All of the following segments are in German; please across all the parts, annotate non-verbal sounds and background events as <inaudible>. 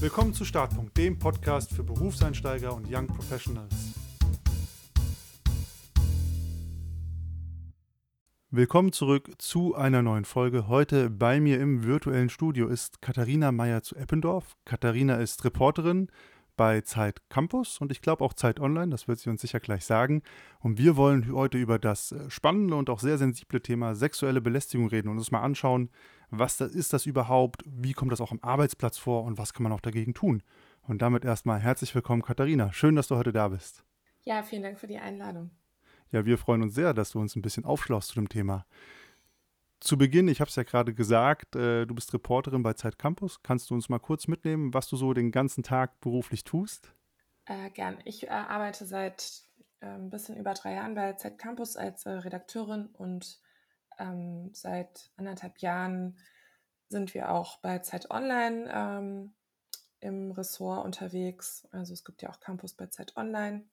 Willkommen zu Startpunkt, dem Podcast für Berufseinsteiger und Young Professionals. Willkommen zurück zu einer neuen Folge. Heute bei mir im virtuellen Studio ist Katharina Meyer zu Eppendorf. Katharina ist Reporterin bei Zeit Campus und ich glaube auch Zeit Online, das wird sie uns sicher gleich sagen. Und wir wollen heute über das spannende und auch sehr sensible Thema sexuelle Belästigung reden und uns mal anschauen, was ist das überhaupt, wie kommt das auch am Arbeitsplatz vor und was kann man auch dagegen tun. Und damit erstmal herzlich willkommen, Katharina. Schön, dass du heute da bist. Ja, vielen Dank für die Einladung. Ja, wir freuen uns sehr, dass du uns ein bisschen aufschlaust zu dem Thema. Zu Beginn, ich habe es ja gerade gesagt, äh, du bist Reporterin bei Zeit Campus. Kannst du uns mal kurz mitnehmen, was du so den ganzen Tag beruflich tust? Äh, gern. Ich äh, arbeite seit äh, ein bisschen über drei Jahren bei Zeit Campus als äh, Redakteurin und ähm, seit anderthalb Jahren sind wir auch bei Zeit Online ähm, im Ressort unterwegs. Also es gibt ja auch Campus bei Zeit Online.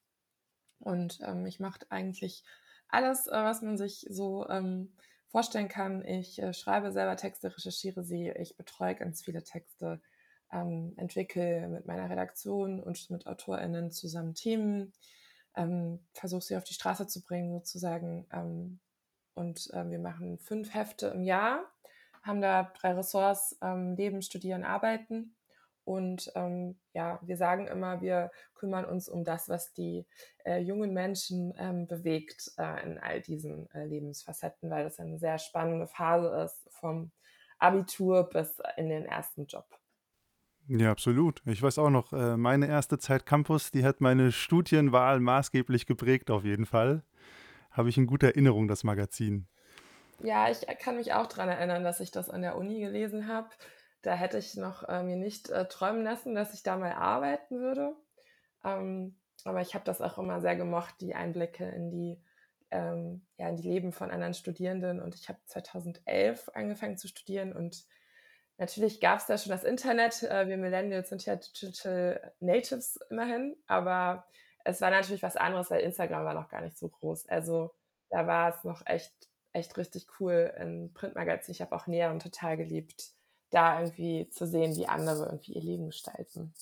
Und ähm, ich mache eigentlich alles, äh, was man sich so ähm, vorstellen kann. Ich äh, schreibe selber Texte, recherchiere sie, ich betreue ganz viele Texte, ähm, entwickle mit meiner Redaktion und mit AutorInnen zusammen Themen, ähm, versuche sie auf die Straße zu bringen sozusagen, ähm, und äh, wir machen fünf Hefte im Jahr, haben da drei Ressorts, ähm, Leben, Studieren, Arbeiten. Und ähm, ja, wir sagen immer, wir kümmern uns um das, was die äh, jungen Menschen ähm, bewegt äh, in all diesen äh, Lebensfacetten, weil das eine sehr spannende Phase ist, vom Abitur bis in den ersten Job. Ja, absolut. Ich weiß auch noch, äh, meine erste Zeit Campus, die hat meine Studienwahl maßgeblich geprägt, auf jeden Fall habe ich in guter Erinnerung, das Magazin. Ja, ich kann mich auch daran erinnern, dass ich das an der Uni gelesen habe. Da hätte ich noch äh, mir nicht äh, träumen lassen, dass ich da mal arbeiten würde. Ähm, aber ich habe das auch immer sehr gemocht, die Einblicke in die, ähm, ja, in die Leben von anderen Studierenden. Und ich habe 2011 angefangen zu studieren und natürlich gab es da schon das Internet. Äh, wir Millennials sind ja Digital Natives immerhin, aber es war natürlich was anderes, weil Instagram war noch gar nicht so groß. Also da war es noch echt, echt richtig cool in Printmagazin. Ich habe auch Näheren total geliebt, da irgendwie zu sehen, wie andere irgendwie ihr Leben gestalten.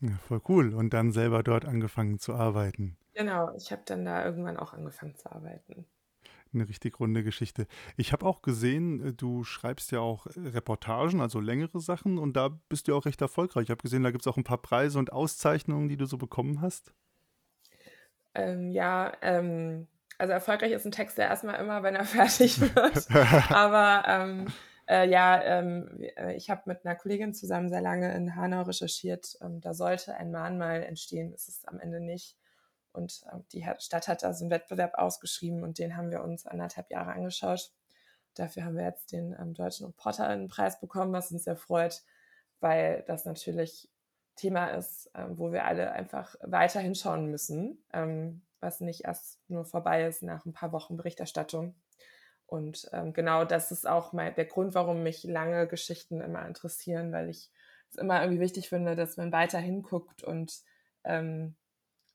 Ja, voll cool. Und dann selber dort angefangen zu arbeiten. Genau, ich habe dann da irgendwann auch angefangen zu arbeiten. Eine richtig runde Geschichte. Ich habe auch gesehen, äh, du schreibst ja auch Reportagen, also längere Sachen, und da bist du auch recht erfolgreich. Ich habe gesehen, da gibt es auch ein paar Preise und Auszeichnungen, die du so bekommen hast. Ähm, ja, ähm, also erfolgreich ist ein Text ja erstmal immer, wenn er <laughs> fertig wird. <laughs> Aber ähm, äh, ja, ähm, äh, ich habe mit einer Kollegin zusammen sehr lange in Hanau recherchiert. Ähm, da sollte ein Mahnmal entstehen, ist es am Ende nicht. Und äh, die Stadt hat da so einen Wettbewerb ausgeschrieben und den haben wir uns anderthalb Jahre angeschaut. Dafür haben wir jetzt den ähm, Deutschen Reporterinnenpreis bekommen, was uns sehr freut, weil das natürlich Thema ist, ähm, wo wir alle einfach weiter hinschauen müssen, ähm, was nicht erst nur vorbei ist nach ein paar Wochen Berichterstattung. Und ähm, genau das ist auch mein, der Grund, warum mich lange Geschichten immer interessieren, weil ich es immer irgendwie wichtig finde, dass man weiter hinguckt und ähm,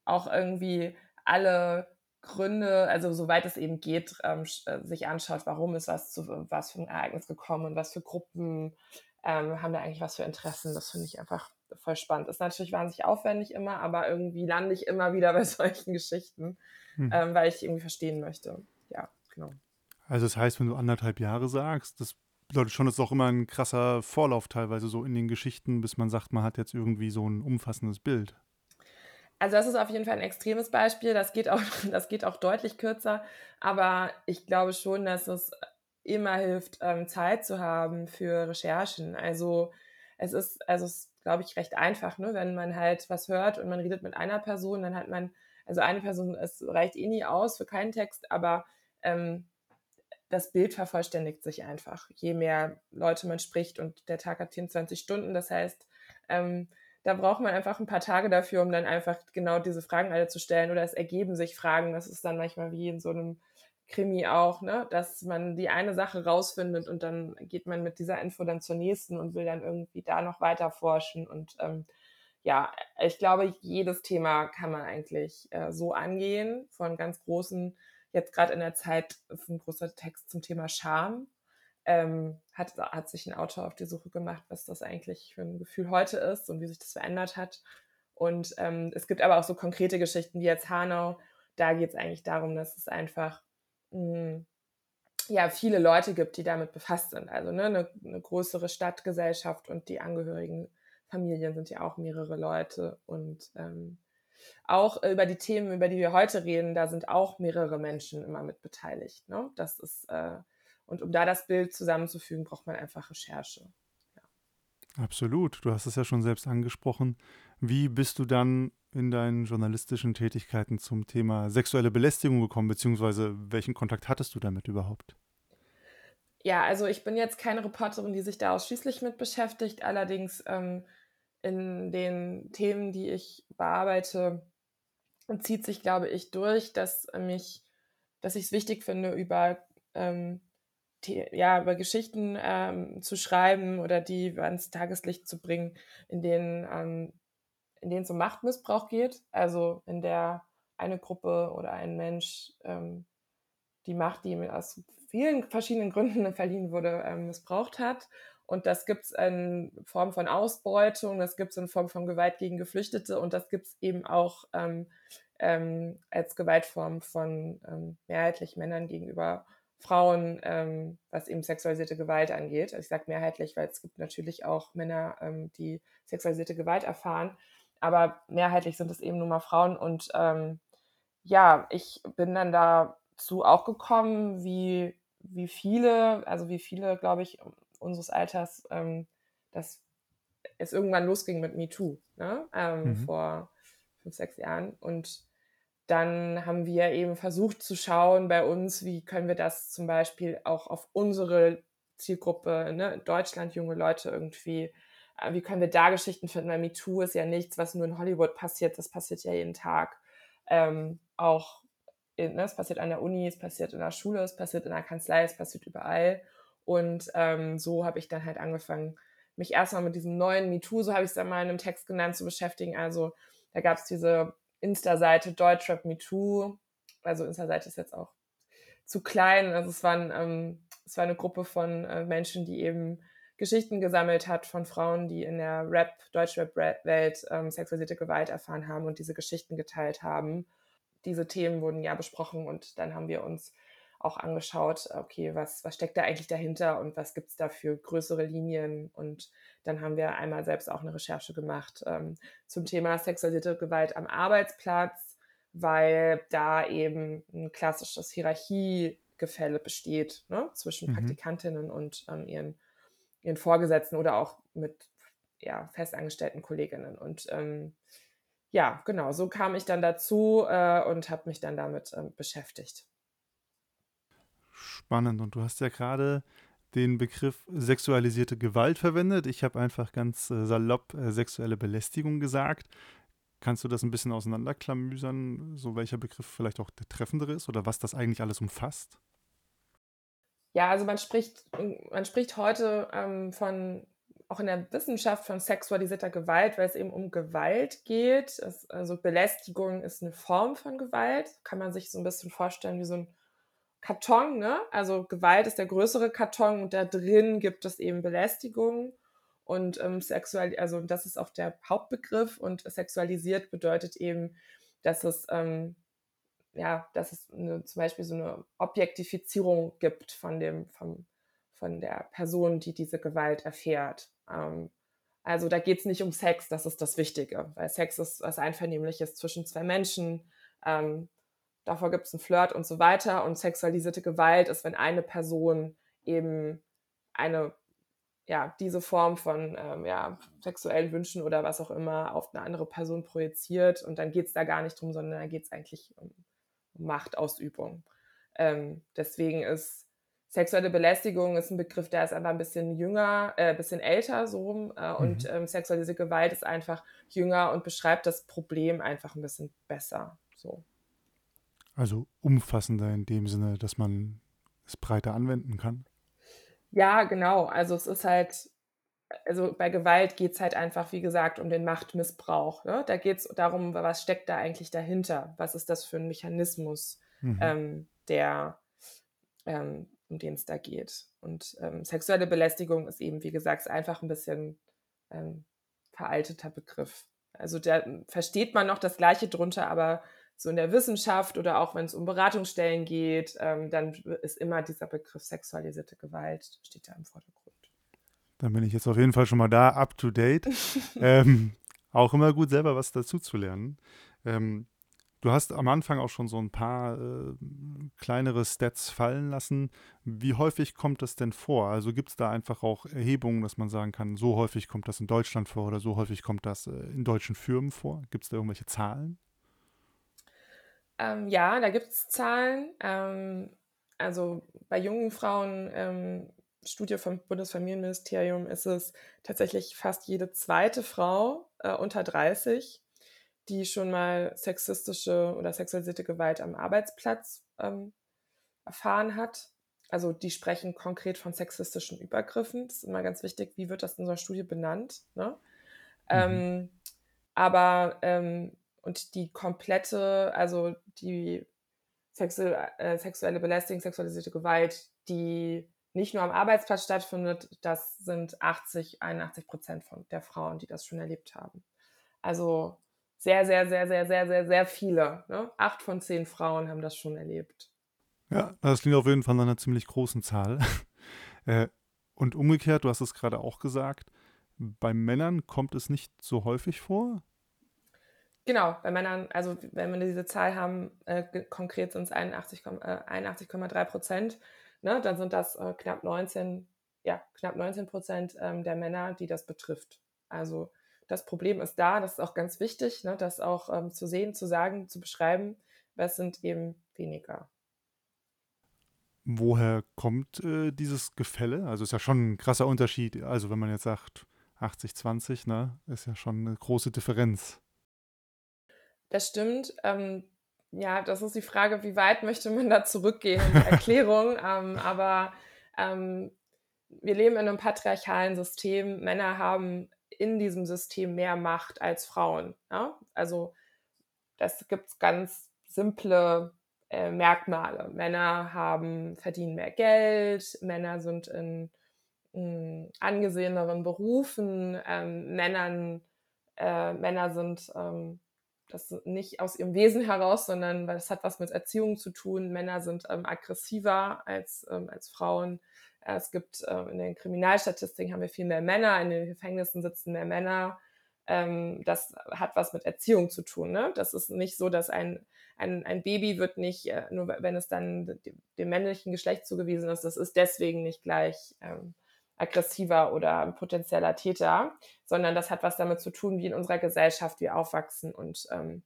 auch irgendwie alle Gründe, also soweit es eben geht, ähm, äh, sich anschaut, warum ist was zu was für ein Ereignis gekommen und was für Gruppen ähm, haben da eigentlich was für Interessen. Das finde ich einfach voll spannend. Ist natürlich wahnsinnig aufwendig immer, aber irgendwie lande ich immer wieder <laughs> bei solchen Geschichten, hm. ähm, weil ich irgendwie verstehen möchte. Ja, genau. Also das heißt, wenn du anderthalb Jahre sagst, das bedeutet schon, dass auch immer ein krasser Vorlauf teilweise so in den Geschichten, bis man sagt, man hat jetzt irgendwie so ein umfassendes Bild. Also das ist auf jeden Fall ein extremes Beispiel. Das geht auch, <laughs> das geht auch deutlich kürzer. Aber ich glaube schon, dass es immer hilft, ähm, Zeit zu haben für Recherchen. Also es ist, also es glaube ich, recht einfach, ne? Wenn man halt was hört und man redet mit einer Person, dann hat man, also eine Person, es reicht eh nie aus für keinen Text, aber ähm, das Bild vervollständigt sich einfach, je mehr Leute man spricht und der Tag hat 24 Stunden. Das heißt, ähm, da braucht man einfach ein paar Tage dafür, um dann einfach genau diese Fragen alle zu stellen oder es ergeben sich Fragen. Das ist dann manchmal wie in so einem Krimi auch, ne? dass man die eine Sache rausfindet und dann geht man mit dieser Info dann zur nächsten und will dann irgendwie da noch weiter forschen. Und ähm, ja, ich glaube, jedes Thema kann man eigentlich äh, so angehen, von ganz großen, jetzt gerade in der Zeit ist ein großer Text zum Thema Scham. ähm, hat, hat sich ein Autor auf die Suche gemacht, was das eigentlich für ein Gefühl heute ist und wie sich das verändert hat. Und ähm, es gibt aber auch so konkrete Geschichten wie jetzt Hanau. Da geht es eigentlich darum, dass es einfach hm, ja, viele Leute gibt, die damit befasst sind. Also ne, eine, eine größere Stadtgesellschaft und die Angehörigen, Familien sind ja auch mehrere Leute. Und ähm, auch über die Themen, über die wir heute reden, da sind auch mehrere Menschen immer mit beteiligt. Ne? Das ist, äh, und um da das Bild zusammenzufügen, braucht man einfach Recherche. Ja. Absolut. Du hast es ja schon selbst angesprochen. Wie bist du dann in deinen journalistischen Tätigkeiten zum Thema sexuelle Belästigung gekommen, beziehungsweise welchen Kontakt hattest du damit überhaupt? Ja, also ich bin jetzt keine Reporterin, die sich da ausschließlich mit beschäftigt. Allerdings ähm, in den Themen, die ich bearbeite, zieht sich, glaube ich, durch, dass mich, dass ich es wichtig finde, über ähm, ja, über Geschichten ähm, zu schreiben oder die ans Tageslicht zu bringen, in denen, ähm, in denen es um Machtmissbrauch geht. Also in der eine Gruppe oder ein Mensch ähm, die Macht, die ihm aus vielen verschiedenen Gründen <laughs> verliehen wurde, ähm, missbraucht hat. Und das gibt es in Form von Ausbeutung, das gibt es in Form von Gewalt gegen Geflüchtete und das gibt es eben auch ähm, ähm, als Gewaltform von ähm, mehrheitlich Männern gegenüber Frauen, ähm, was eben sexualisierte Gewalt angeht. Also ich sage mehrheitlich, weil es gibt natürlich auch Männer, ähm, die sexualisierte Gewalt erfahren, aber mehrheitlich sind es eben nur mal Frauen. Und ähm, ja, ich bin dann dazu auch gekommen, wie, wie viele, also wie viele, glaube ich, unseres Alters, ähm, dass es irgendwann losging mit MeToo, ne? Ähm, mhm. vor fünf, sechs Jahren. Und dann haben wir eben versucht zu schauen bei uns, wie können wir das zum Beispiel auch auf unsere Zielgruppe, ne, Deutschland, junge Leute irgendwie, wie können wir da Geschichten finden, weil MeToo ist ja nichts, was nur in Hollywood passiert, das passiert ja jeden Tag. Ähm, auch, in, ne, es passiert an der Uni, es passiert in der Schule, es passiert in der Kanzlei, es passiert überall. Und ähm, so habe ich dann halt angefangen, mich erstmal mit diesem neuen MeToo, so habe ich es dann mal in einem Text genannt, zu beschäftigen. Also da gab es diese Insta-Seite Deutschrap MeToo. Also Insta-Seite ist jetzt auch zu klein. Also es, waren, ähm, es war eine Gruppe von äh, Menschen, die eben Geschichten gesammelt hat von Frauen, die in der Rap, Deutschrap-Welt ähm, sexualisierte Gewalt erfahren haben und diese Geschichten geteilt haben. Diese Themen wurden ja besprochen und dann haben wir uns auch angeschaut, okay, was, was steckt da eigentlich dahinter und was gibt es da für größere Linien. Und dann haben wir einmal selbst auch eine Recherche gemacht ähm, zum Thema sexualisierte Gewalt am Arbeitsplatz, weil da eben ein klassisches Hierarchiegefälle besteht ne, zwischen mhm. Praktikantinnen und ähm, ihren, ihren Vorgesetzten oder auch mit ja, festangestellten Kolleginnen. Und ähm, ja, genau, so kam ich dann dazu äh, und habe mich dann damit äh, beschäftigt spannend. Und du hast ja gerade den Begriff sexualisierte Gewalt verwendet. Ich habe einfach ganz äh, salopp äh, sexuelle Belästigung gesagt. Kannst du das ein bisschen auseinanderklamüsern, so welcher Begriff vielleicht auch der treffendere ist oder was das eigentlich alles umfasst? Ja, also man spricht, man spricht heute ähm, von, auch in der Wissenschaft von sexualisierter Gewalt, weil es eben um Gewalt geht. Es, also Belästigung ist eine Form von Gewalt. Kann man sich so ein bisschen vorstellen wie so ein Karton, ne? Also Gewalt ist der größere Karton und da drin gibt es eben Belästigung und ähm, sexual, also das ist auch der Hauptbegriff und sexualisiert bedeutet eben, dass es ähm, ja, dass es eine, zum Beispiel so eine Objektifizierung gibt von dem, vom, von der Person, die diese Gewalt erfährt. Ähm, also da geht es nicht um Sex, das ist das Wichtige, weil Sex ist was Einvernehmliches zwischen zwei Menschen. Ähm, davor gibt es einen Flirt und so weiter. Und sexualisierte Gewalt ist, wenn eine Person eben eine, ja, diese Form von ähm, ja, sexuellen Wünschen oder was auch immer auf eine andere Person projiziert. Und dann geht es da gar nicht drum, sondern da geht es eigentlich um, um Machtausübung. Ähm, deswegen ist sexuelle Belästigung ist ein Begriff, der ist aber ein bisschen jünger, äh, ein bisschen älter so rum. Äh, mhm. Und ähm, sexualisierte Gewalt ist einfach jünger und beschreibt das Problem einfach ein bisschen besser. So. Also umfassender in dem Sinne, dass man es breiter anwenden kann. Ja, genau. Also es ist halt, also bei Gewalt geht es halt einfach, wie gesagt, um den Machtmissbrauch. Ne? Da geht es darum, was steckt da eigentlich dahinter? Was ist das für ein Mechanismus, mhm. ähm, der, ähm, um den es da geht. Und ähm, sexuelle Belästigung ist eben, wie gesagt, einfach ein bisschen ähm, veralteter Begriff. Also da versteht man noch das Gleiche drunter, aber so in der Wissenschaft oder auch wenn es um Beratungsstellen geht, ähm, dann ist immer dieser Begriff sexualisierte Gewalt, steht da im Vordergrund. Dann bin ich jetzt auf jeden Fall schon mal da, up to date. <laughs> ähm, auch immer gut, selber was dazu zu lernen. Ähm, du hast am Anfang auch schon so ein paar äh, kleinere Stats fallen lassen. Wie häufig kommt das denn vor? Also gibt es da einfach auch Erhebungen, dass man sagen kann, so häufig kommt das in Deutschland vor oder so häufig kommt das äh, in deutschen Firmen vor? Gibt es da irgendwelche Zahlen? Ähm, ja, da gibt es Zahlen. Ähm, also bei jungen Frauen, ähm, Studie vom Bundesfamilienministerium, ist es tatsächlich fast jede zweite Frau äh, unter 30, die schon mal sexistische oder sexualisierte Gewalt am Arbeitsplatz ähm, erfahren hat. Also die sprechen konkret von sexistischen Übergriffen. Das ist immer ganz wichtig, wie wird das in unserer Studie benannt. Ne? Mhm. Ähm, aber ähm, und die komplette, also die sexu äh, sexuelle Belästigung, sexualisierte Gewalt, die nicht nur am Arbeitsplatz stattfindet, das sind 80, 81 Prozent von der Frauen, die das schon erlebt haben. Also sehr, sehr, sehr, sehr, sehr, sehr, sehr viele. Ne? Acht von zehn Frauen haben das schon erlebt. Ja, das klingt auf jeden Fall nach einer ziemlich großen Zahl. <laughs> Äh, und umgekehrt, du hast es gerade auch gesagt, bei Männern kommt es nicht so häufig vor. Genau, bei Männern, also wenn wir diese Zahl haben, äh, konkret sind es 81,3 äh, 81, Prozent, ne, dann sind das äh, knapp 19, ja, knapp 19 Prozent ähm, der Männer, die das betrifft. Also das Problem ist da, das ist auch ganz wichtig, ne, das auch ähm, zu sehen, zu sagen, zu beschreiben, was sind eben weniger. Woher kommt äh, dieses Gefälle? Also ist ja schon ein krasser Unterschied. Also wenn man jetzt sagt 80-20, ne, ist ja schon eine große Differenz. Das stimmt. Ähm, ja, das ist die Frage, wie weit möchte man da zurückgehen in die <laughs> Erklärung. ähm, aber ähm, wir leben in einem patriarchalen System. Männer haben in diesem System mehr Macht als Frauen. Ja? Also das gibt es ganz simple äh, Merkmale. Männer haben, verdienen mehr Geld, Männer sind in, in angeseheneren Berufen, ähm, Männern, äh, Männer sind ähm, das nicht aus ihrem Wesen heraus, sondern weil es hat was mit Erziehung zu tun. Männer sind ähm, aggressiver als, ähm, als Frauen. Äh, es gibt äh, in den Kriminalstatistiken haben wir viel mehr Männer, in den Gefängnissen sitzen mehr Männer. Ähm, das hat was mit Erziehung zu tun. Ne? Das ist nicht so, dass ein, ein, ein Baby wird nicht, äh, nur wenn es dann dem männlichen Geschlecht zugewiesen ist, das ist deswegen nicht gleich ähm, aggressiver oder ein potenzieller Täter, sondern das hat was damit zu tun, wie in unserer Gesellschaft wir aufwachsen und ähm,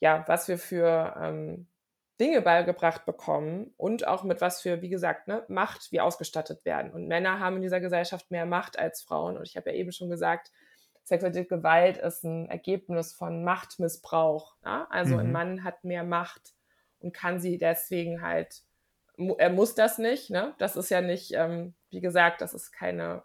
ja, was wir für ähm, Dinge beigebracht bekommen und auch mit was für, wie gesagt, ne, Macht wir ausgestattet werden. Und Männer haben in dieser Gesellschaft mehr Macht als Frauen. Und ich habe ja eben schon gesagt, sexuelle Gewalt ist ein Ergebnis von Machtmissbrauch. Ja? Also mhm. ein Mann hat mehr Macht und kann sie deswegen halt er muss das nicht, ne? Das ist ja nicht, ähm, wie gesagt, das ist keine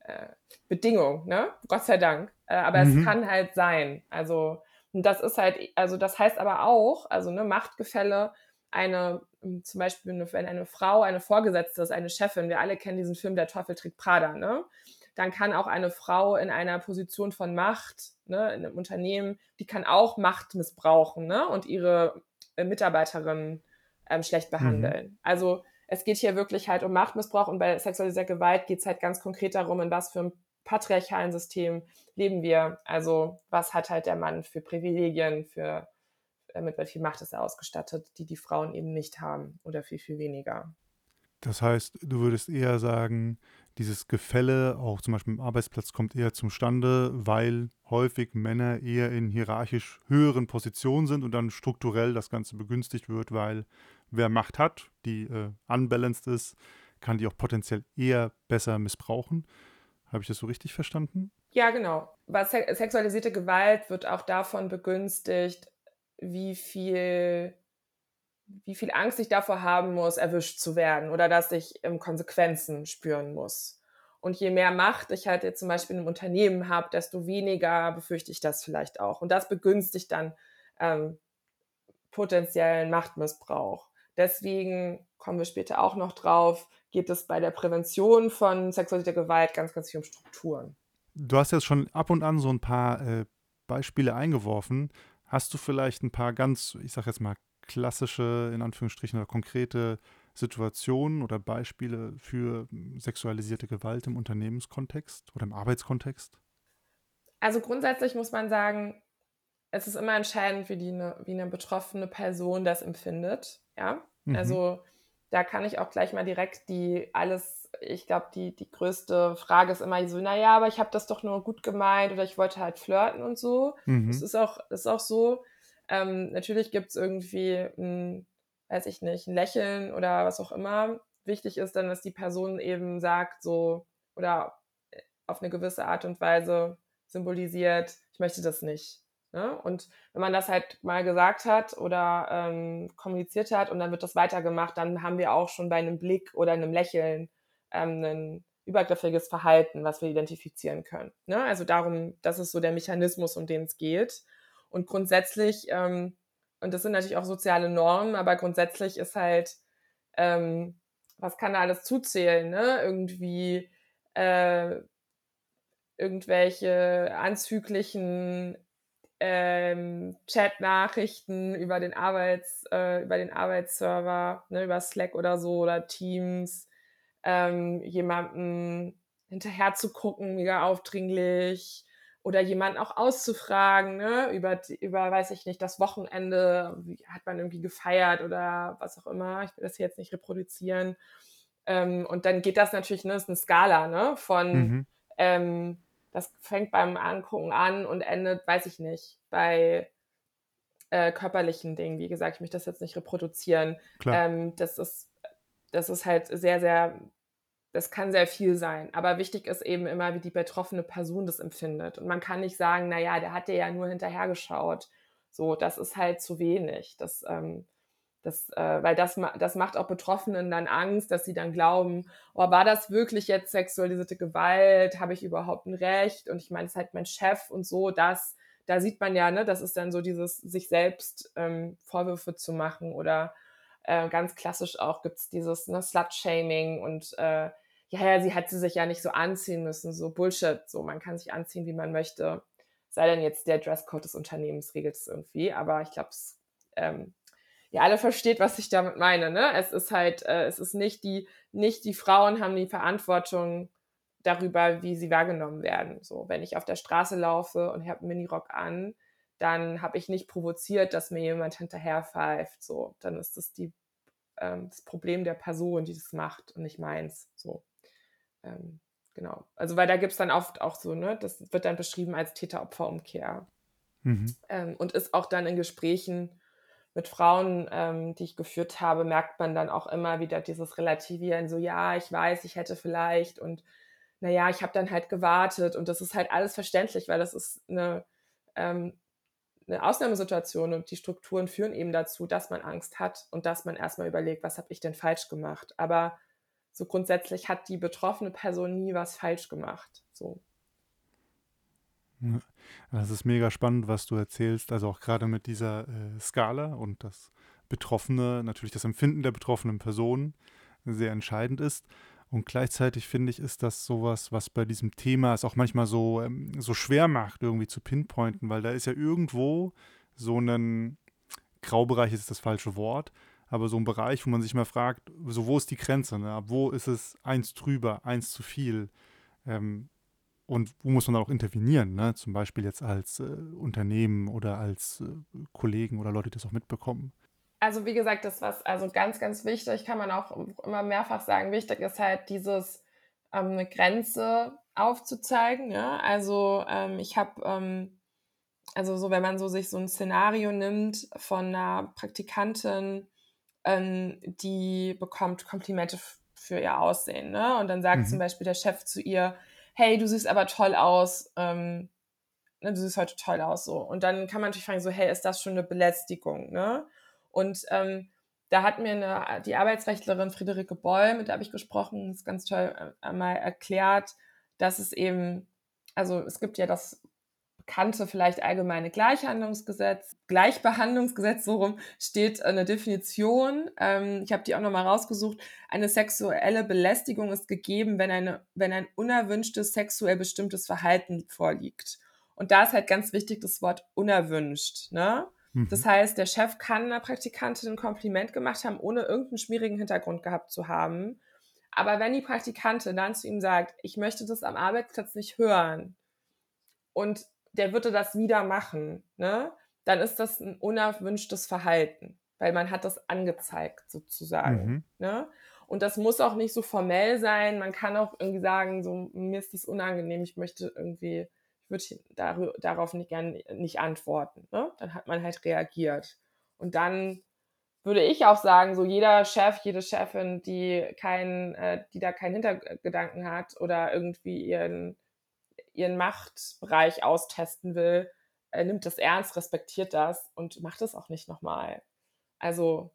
äh, Bedingung, ne? Gott sei Dank. Äh, aber mhm. es kann halt sein. Also, das ist halt, also das heißt aber auch, also ne, Machtgefälle, eine, hm, zum Beispiel, wenn eine Frau eine Vorgesetzte ist, eine Chefin, wir alle kennen diesen Film Der Teufel trägt Prada, ne? Dann kann auch eine Frau in einer Position von Macht, ne, in einem Unternehmen, die kann auch Macht missbrauchen, ne? Und ihre äh, Mitarbeiterinnen ähm, schlecht mhm. behandeln. Mhm. Also es geht hier wirklich halt um Machtmissbrauch und bei sexualisierter Gewalt geht es halt ganz konkret darum, in was für einem patriarchalen System leben wir. Also was hat halt der Mann für Privilegien, für äh, mit viel Macht ist er ausgestattet, die die Frauen eben nicht haben oder viel, viel weniger. Das heißt, du würdest eher sagen, dieses Gefälle, auch zum Beispiel im Arbeitsplatz, kommt eher zustande, weil häufig Männer eher in hierarchisch höheren Positionen sind und dann strukturell das Ganze begünstigt wird, weil wer Macht hat, die äh, unbalanced ist, kann die auch potenziell eher besser missbrauchen. Habe ich das so richtig verstanden? Ja, genau. Was sexualisierte Gewalt wird auch davon begünstigt, wie viel wie viel Angst ich davor haben muss, erwischt zu werden oder dass ich ähm, Konsequenzen spüren muss. Und je mehr Macht ich halt jetzt zum Beispiel im Unternehmen habe, desto weniger befürchte ich das vielleicht auch. Und das begünstigt dann ähm, potenziellen Machtmissbrauch. Deswegen kommen wir später auch noch drauf, geht es bei der Prävention von sexualisierter Gewalt ganz, ganz viel um Strukturen. Du hast jetzt schon ab und an so ein paar äh, Beispiele eingeworfen. Hast du vielleicht ein paar ganz, ich sag jetzt mal, klassische, in Anführungsstrichen, oder konkrete Situationen oder Beispiele für sexualisierte Gewalt im Unternehmenskontext oder im Arbeitskontext? Also grundsätzlich muss man sagen, es ist immer entscheidend, wie, die eine, wie eine betroffene Person das empfindet. Ja, mhm. also da kann ich auch gleich mal direkt die alles, ich glaube, die, die größte Frage ist immer so, naja, aber ich habe das doch nur gut gemeint oder ich wollte halt flirten und so. Mhm. Das ist auch, das ist auch so. Ähm, natürlich gibt es irgendwie, ein, weiß ich nicht, ein Lächeln oder was auch immer. Wichtig ist dann, dass die Person eben sagt, so, oder auf eine gewisse Art und Weise symbolisiert, ich möchte das nicht. Ne? Und wenn man das halt mal gesagt hat oder ähm, kommuniziert hat und dann wird das weitergemacht, dann haben wir auch schon bei einem Blick oder einem Lächeln ähm, ein übergriffiges Verhalten, was wir identifizieren können. Ne? Also darum, das ist so der Mechanismus, um den es geht. Und grundsätzlich, ähm, und das sind natürlich auch soziale Normen, aber grundsätzlich ist halt, ähm, was kann da alles zuzählen? Ne? Irgendwie äh, irgendwelche anzüglichen ähm, Chat-Nachrichten über den Arbeits, äh, über den Arbeitsserver, ne, über Slack oder so oder Teams, ähm, jemanden hinterher zu gucken, mega aufdringlich oder jemanden auch auszufragen, ne, über, über, weiß ich nicht, das Wochenende, wie hat man irgendwie gefeiert oder was auch immer. Ich will das hier jetzt nicht reproduzieren. Ähm, und dann geht das natürlich, ne, ist eine Skala, ne, von mhm. ähm, das fängt beim Angucken an und endet, weiß ich nicht, bei äh, körperlichen Dingen. Wie gesagt, ich möchte das jetzt nicht reproduzieren. Ähm, das, ist, das ist halt sehr, sehr, das kann sehr viel sein. Aber wichtig ist eben immer, wie die betroffene Person das empfindet. Und man kann nicht sagen, naja, der hat dir ja nur hinterhergeschaut. So, das ist halt zu wenig. Das, ähm, das, äh, weil das, das macht auch Betroffenen dann Angst, dass sie dann glauben, oh, war das wirklich jetzt sexualisierte Gewalt? Habe ich überhaupt ein Recht? Und ich meine, es ist halt mein Chef und so, das, da sieht man ja, ne, das ist dann so dieses, sich selbst ähm, Vorwürfe zu machen oder äh, ganz klassisch auch gibt es dieses ne, Slut-Shaming und äh, ja, ja, sie hat sie sich ja nicht so anziehen müssen, so Bullshit, so man kann sich anziehen, wie man möchte. Sei denn jetzt der Dresscode des Unternehmens regelt es irgendwie, aber ich glaube, ähm, ihr alle versteht, was ich damit meine. Ne? Es ist halt, äh, es ist nicht die, nicht die Frauen haben die Verantwortung darüber, wie sie wahrgenommen werden. So, wenn ich auf der Straße laufe und habe einen Minirock an, dann habe ich nicht provoziert, dass mir jemand hinterher pfeift. So, dann ist das die, ähm, das Problem der Person, die das macht und nicht meins. So, ähm, genau. Also, weil da gibt es dann oft auch so, ne, das wird dann beschrieben als Täter-Opfer-Umkehr. Mhm. Ähm, und ist auch dann in Gesprächen mit Frauen, ähm, die ich geführt habe, merkt man dann auch immer wieder dieses Relativieren, so ja, ich weiß, ich hätte vielleicht und naja, ich habe dann halt gewartet und das ist halt alles verständlich, weil das ist eine, ähm, eine Ausnahmesituation und die Strukturen führen eben dazu, dass man Angst hat und dass man erstmal überlegt, was habe ich denn falsch gemacht. Aber so grundsätzlich hat die betroffene Person nie was falsch gemacht. So. Das ist mega spannend, was du erzählst. Also auch gerade mit dieser äh, Skala und das Betroffene, natürlich das Empfinden der betroffenen Person sehr entscheidend ist. Und gleichzeitig finde ich, ist das sowas, was bei diesem Thema es auch manchmal so, ähm, so schwer macht, irgendwie zu pinpointen, weil da ist ja irgendwo so ein Graubereich ist das falsche Wort, aber so ein Bereich, wo man sich mal fragt, so wo ist die Grenze, ne? ab wo ist es eins drüber, eins zu viel? Ähm, und wo muss man dann auch intervenieren, ne? zum Beispiel jetzt als äh, Unternehmen oder als äh, Kollegen oder Leute, die das auch mitbekommen. Also wie gesagt, das was also ganz, ganz wichtig, kann man auch immer mehrfach sagen, wichtig ist halt dieses ähm, eine Grenze aufzuzeigen. Ja? Also ähm, ich habe, ähm, also so wenn man so sich so ein Szenario nimmt von einer Praktikantin, ähm, die bekommt Komplimente für ihr Aussehen, ne? Und dann sagt mhm. zum Beispiel der Chef zu ihr, hey, du siehst aber toll aus, ähm, ne, du siehst heute toll aus, so. Und dann kann man natürlich fragen, so, hey, ist das schon eine Belästigung, ne? Und ähm, da hat mir eine, die Arbeitsrechtlerin Friederike Boll, mit der habe ich gesprochen, ist ganz toll äh, einmal erklärt, dass es eben, also es gibt ja das kannte vielleicht allgemeine Gleichhandlungsgesetz, Gleichbehandlungsgesetz, so rum steht eine Definition. Ähm, ich habe die auch nochmal rausgesucht. Eine sexuelle Belästigung ist gegeben, wenn, eine, wenn ein unerwünschtes, sexuell bestimmtes Verhalten vorliegt. Und da ist halt ganz wichtig das Wort unerwünscht. Ne? Mhm. Das heißt, der Chef kann einer Praktikantin ein Kompliment gemacht haben, ohne irgendeinen schwierigen Hintergrund gehabt zu haben. Aber wenn die Praktikantin dann zu ihm sagt, ich möchte das am Arbeitsplatz nicht hören und der würde das wieder machen, ne, dann ist das ein unerwünschtes Verhalten, weil man hat das angezeigt sozusagen. Mhm. Ne? Und das muss auch nicht so formell sein. Man kann auch irgendwie sagen, so mir ist das unangenehm, ich möchte irgendwie, ich würde dar darauf nicht gerne nicht antworten. Ne? Dann hat man halt reagiert. Und dann würde ich auch sagen, so jeder Chef, jede Chefin, die kein, äh, die da keinen Hintergedanken hat oder irgendwie ihren, ihren Machtbereich austesten will, äh, nimmt das ernst, respektiert das und macht es auch nicht nochmal. Also,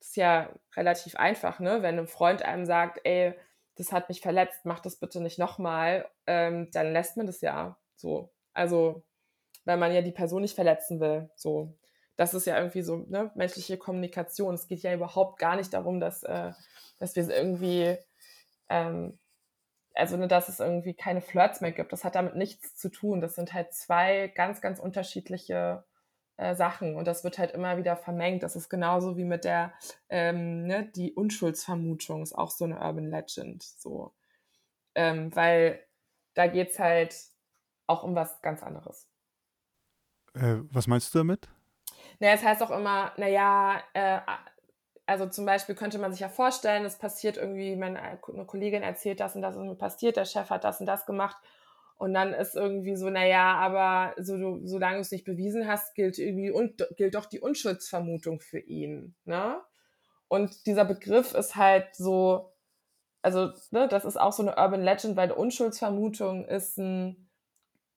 das ist ja relativ einfach, ne? Wenn ein Freund einem sagt, ey, das hat mich verletzt, mach das bitte nicht nochmal, ähm, dann lässt man das ja so. Also, weil man ja die Person nicht verletzen will. So das ist ja irgendwie so ne, menschliche Kommunikation. Es geht ja überhaupt gar nicht darum, dass, äh, dass wir irgendwie, ähm, also ne, dass es irgendwie keine Flirts mehr gibt. Das hat damit nichts zu tun. Das sind halt zwei ganz, ganz unterschiedliche äh, Sachen und das wird halt immer wieder vermengt. Das ist genauso wie mit der, ähm, ne, die Unschuldsvermutung ist auch so eine Urban Legend. So. Ähm, weil da geht es halt auch um was ganz anderes. Äh, was meinst du damit? Naja, es heißt auch immer, naja, äh, also zum Beispiel könnte man sich ja vorstellen, es passiert irgendwie, meine, eine Kollegin erzählt das und das ist mir passiert, der Chef hat das und das gemacht. Und dann ist irgendwie so, naja, aber so, solange du es nicht bewiesen hast, gilt irgendwie und gilt doch die Unschuldsvermutung für ihn. Ne? Und dieser Begriff ist halt so, also ne, das ist auch so eine Urban Legend, weil Unschuldsvermutung ist ein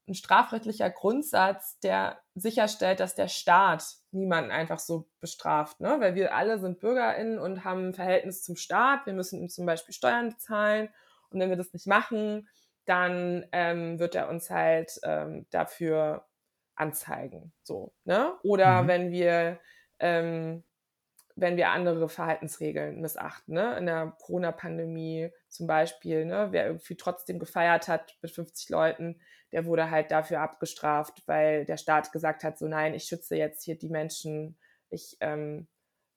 ein strafrechtlicher Grundsatz, der sicherstellt, dass der Staat niemanden einfach so bestraft, ne? weil wir alle sind BürgerInnen und haben ein Verhältnis zum Staat. Wir müssen ihm zum Beispiel Steuern bezahlen und wenn wir das nicht machen, dann ähm, wird er uns halt ähm, dafür anzeigen. So, ne? Oder mhm. wenn wir ähm, wenn wir andere Verhaltensregeln missachten. Ne? In der Corona-Pandemie zum Beispiel, ne? wer irgendwie trotzdem gefeiert hat mit 50 Leuten, der wurde halt dafür abgestraft, weil der Staat gesagt hat, so nein, ich schütze jetzt hier die Menschen, ich, ähm,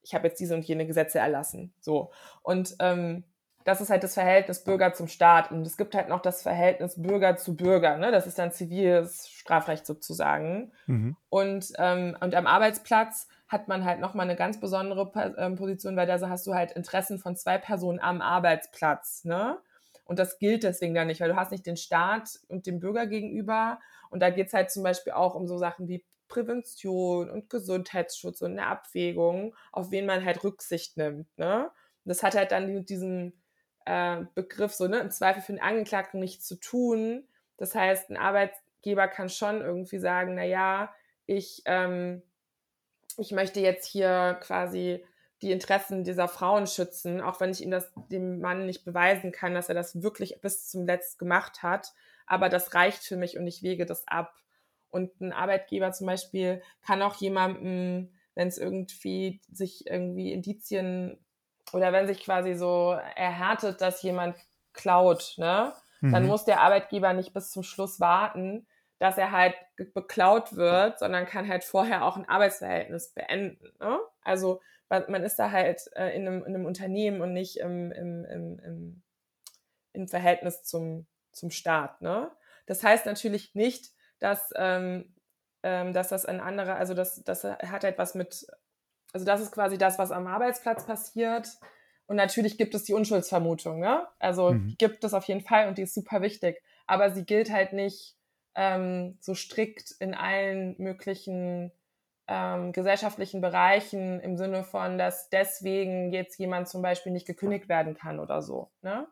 ich habe jetzt diese und jene Gesetze erlassen. So. Und ähm, das ist halt das Verhältnis Bürger zum Staat. Und es gibt halt noch das Verhältnis Bürger zu Bürger. Ne? Das ist dann ziviles Strafrecht sozusagen. Mhm. Und, ähm, und am Arbeitsplatz hat man halt nochmal eine ganz besondere ähm, Position, weil da hast du halt Interessen von zwei Personen am Arbeitsplatz, ne? Und das gilt deswegen dann nicht, weil du hast nicht den Staat und dem Bürger gegenüber. Und da geht es halt zum Beispiel auch um so Sachen wie Prävention und Gesundheitsschutz und eine Abwägung, auf wen man halt Rücksicht nimmt. Ne? Und das hat halt dann diesen äh, Begriff so, ne, im Zweifel für den Angeklagten nichts zu tun. Das heißt, ein Arbeitgeber kann schon irgendwie sagen, na ja, ich ähm, ich möchte jetzt hier quasi die Interessen dieser Frauen schützen, auch wenn ich ihm das dem Mann nicht beweisen kann, dass er das wirklich bis zum Letzt gemacht hat. Aber das reicht für mich und ich wege das ab. Und ein Arbeitgeber zum Beispiel kann auch jemandem, wenn es irgendwie sich irgendwie Indizien oder wenn sich quasi so erhärtet, dass jemand klaut, ne, mhm. dann muss der Arbeitgeber nicht bis zum Schluss warten, dass er halt beklaut wird, sondern kann halt vorher auch ein Arbeitsverhältnis beenden. Ne? Also man ist da halt äh, in, einem, in, einem, Unternehmen und nicht im, im, im, im, Verhältnis zum, zum Staat. Ne? Das heißt natürlich nicht, dass, ähm, ähm, dass das ein anderer, also das, das hat etwas mit, also das ist quasi das, was am Arbeitsplatz passiert. Und natürlich gibt es die Unschuldsvermutung, ne? Also mhm. gibt es auf jeden Fall und die ist super wichtig. Aber sie gilt halt nicht ähm, so strikt in allen möglichen ähm, gesellschaftlichen Bereichen im Sinne von, dass deswegen jetzt jemand zum Beispiel nicht gekündigt werden kann oder so. Ne?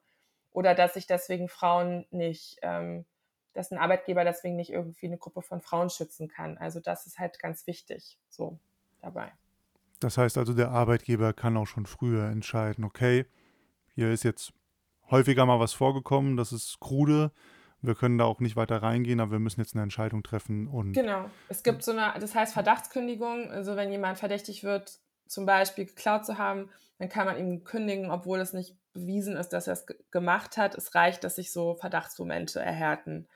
Oder dass sich deswegen Frauen nicht, ähm, dass ein Arbeitgeber deswegen nicht irgendwie eine Gruppe von Frauen schützen kann. Also das ist halt ganz wichtig so dabei. Das heißt also, der Arbeitgeber kann auch schon früher entscheiden, okay, hier ist jetzt häufiger mal was vorgekommen, das ist krude, wir können da auch nicht weiter reingehen, aber wir müssen jetzt eine Entscheidung treffen. Und genau. Es gibt so eine, das heißt Verdachtskündigung. Also wenn jemand verdächtig wird, zum Beispiel geklaut zu haben, dann kann man ihm kündigen, obwohl es nicht bewiesen ist, dass er es gemacht hat. Es reicht, dass sich so Verdachtsmomente erhärten.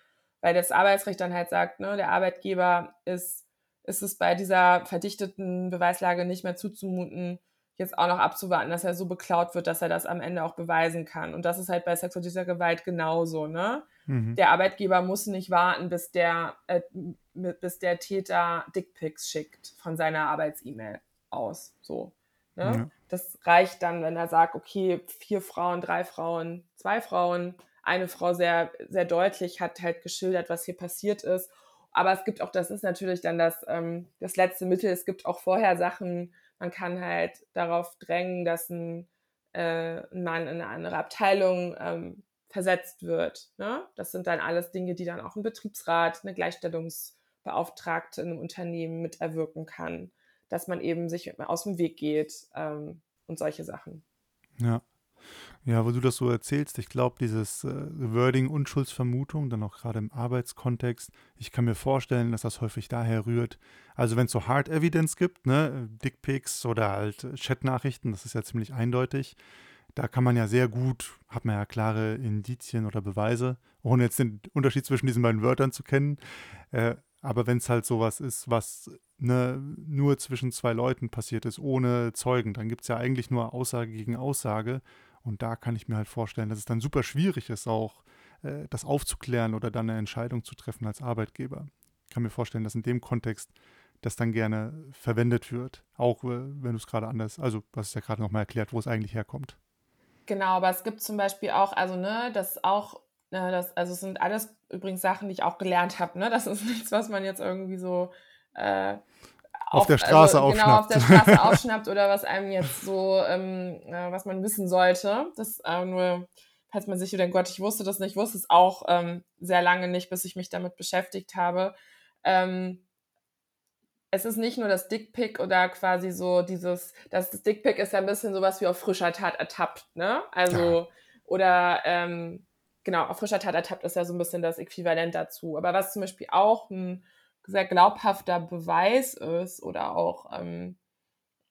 Weil das Arbeitsrecht dann halt sagt, ne, der Arbeitgeber ist, ist es bei dieser verdichteten Beweislage nicht mehr zuzumuten, jetzt auch noch abzuwarten, dass er so beklaut wird, dass er das am Ende auch beweisen kann. Und das ist halt bei sexualisierter Gewalt genauso. Ne? Mhm. Der Arbeitgeber muss nicht warten, bis der, äh, bis der Täter Dickpics schickt von seiner Arbeits-E-Mail aus. So. Ne? Ja. Das reicht dann, wenn er sagt, okay, vier Frauen, drei Frauen, zwei Frauen, eine Frau sehr, sehr deutlich hat halt geschildert, was hier passiert ist. Aber es gibt auch, das ist natürlich dann das, ähm, das letzte Mittel, es gibt auch vorher Sachen, man kann halt darauf drängen, dass ein, äh, ein Mann in eine andere Abteilung ähm, versetzt wird. Ne? Das sind dann alles Dinge, die dann auch ein Betriebsrat, eine Gleichstellungsbeauftragte in einem Unternehmen mit erwirken kann, dass man eben sich aus dem Weg geht ähm, und solche Sachen. Ja. Ja, wo du das so erzählst, ich glaube, dieses äh, Wording Unschuldsvermutung, dann auch gerade im Arbeitskontext, ich kann mir vorstellen, dass das häufig daher rührt. Also wenn es so Hard Evidence gibt, ne, Dickpics oder halt Chatnachrichten, das ist ja ziemlich eindeutig, da kann man ja sehr gut, hat man ja klare Indizien oder Beweise, ohne jetzt den Unterschied zwischen diesen beiden Wörtern zu kennen. Äh, aber wenn es halt sowas ist, was ne, nur zwischen zwei Leuten passiert ist, ohne Zeugen, dann gibt es ja eigentlich nur Aussage gegen Aussage. Und da kann ich mir halt vorstellen, dass es dann super schwierig ist, auch äh, das aufzuklären oder dann eine Entscheidung zu treffen als Arbeitgeber. Ich kann mir vorstellen, dass in dem Kontext das dann gerne verwendet wird. Auch äh, wenn du es gerade anders, also was ist ja gerade nochmal erklärt, wo es eigentlich herkommt. Genau, aber es gibt zum Beispiel auch, also ne, das auch, ne, das, also es sind alles übrigens Sachen, die ich auch gelernt habe, ne? Das ist <laughs> nichts, was man jetzt irgendwie so äh, auf, auf, der Straße also, aufschnappt. Genau, auf der Straße <laughs> aufschnappt oder was einem jetzt so, ähm, äh, was man wissen sollte. Das äh, nur, falls man sich wieder, Gott, ich wusste das nicht, ich wusste es auch ähm, sehr lange nicht, bis ich mich damit beschäftigt habe. Ähm, es ist nicht nur das Dickpick oder quasi so dieses, das, das Dickpick ist ja ein bisschen sowas wie auf frischer Tat ertappt, ne? Also, ja. oder ähm, genau, auf frischer Tat ertappt ist ja so ein bisschen das Äquivalent dazu. Aber was zum Beispiel auch ein sehr glaubhafter Beweis ist oder auch ähm,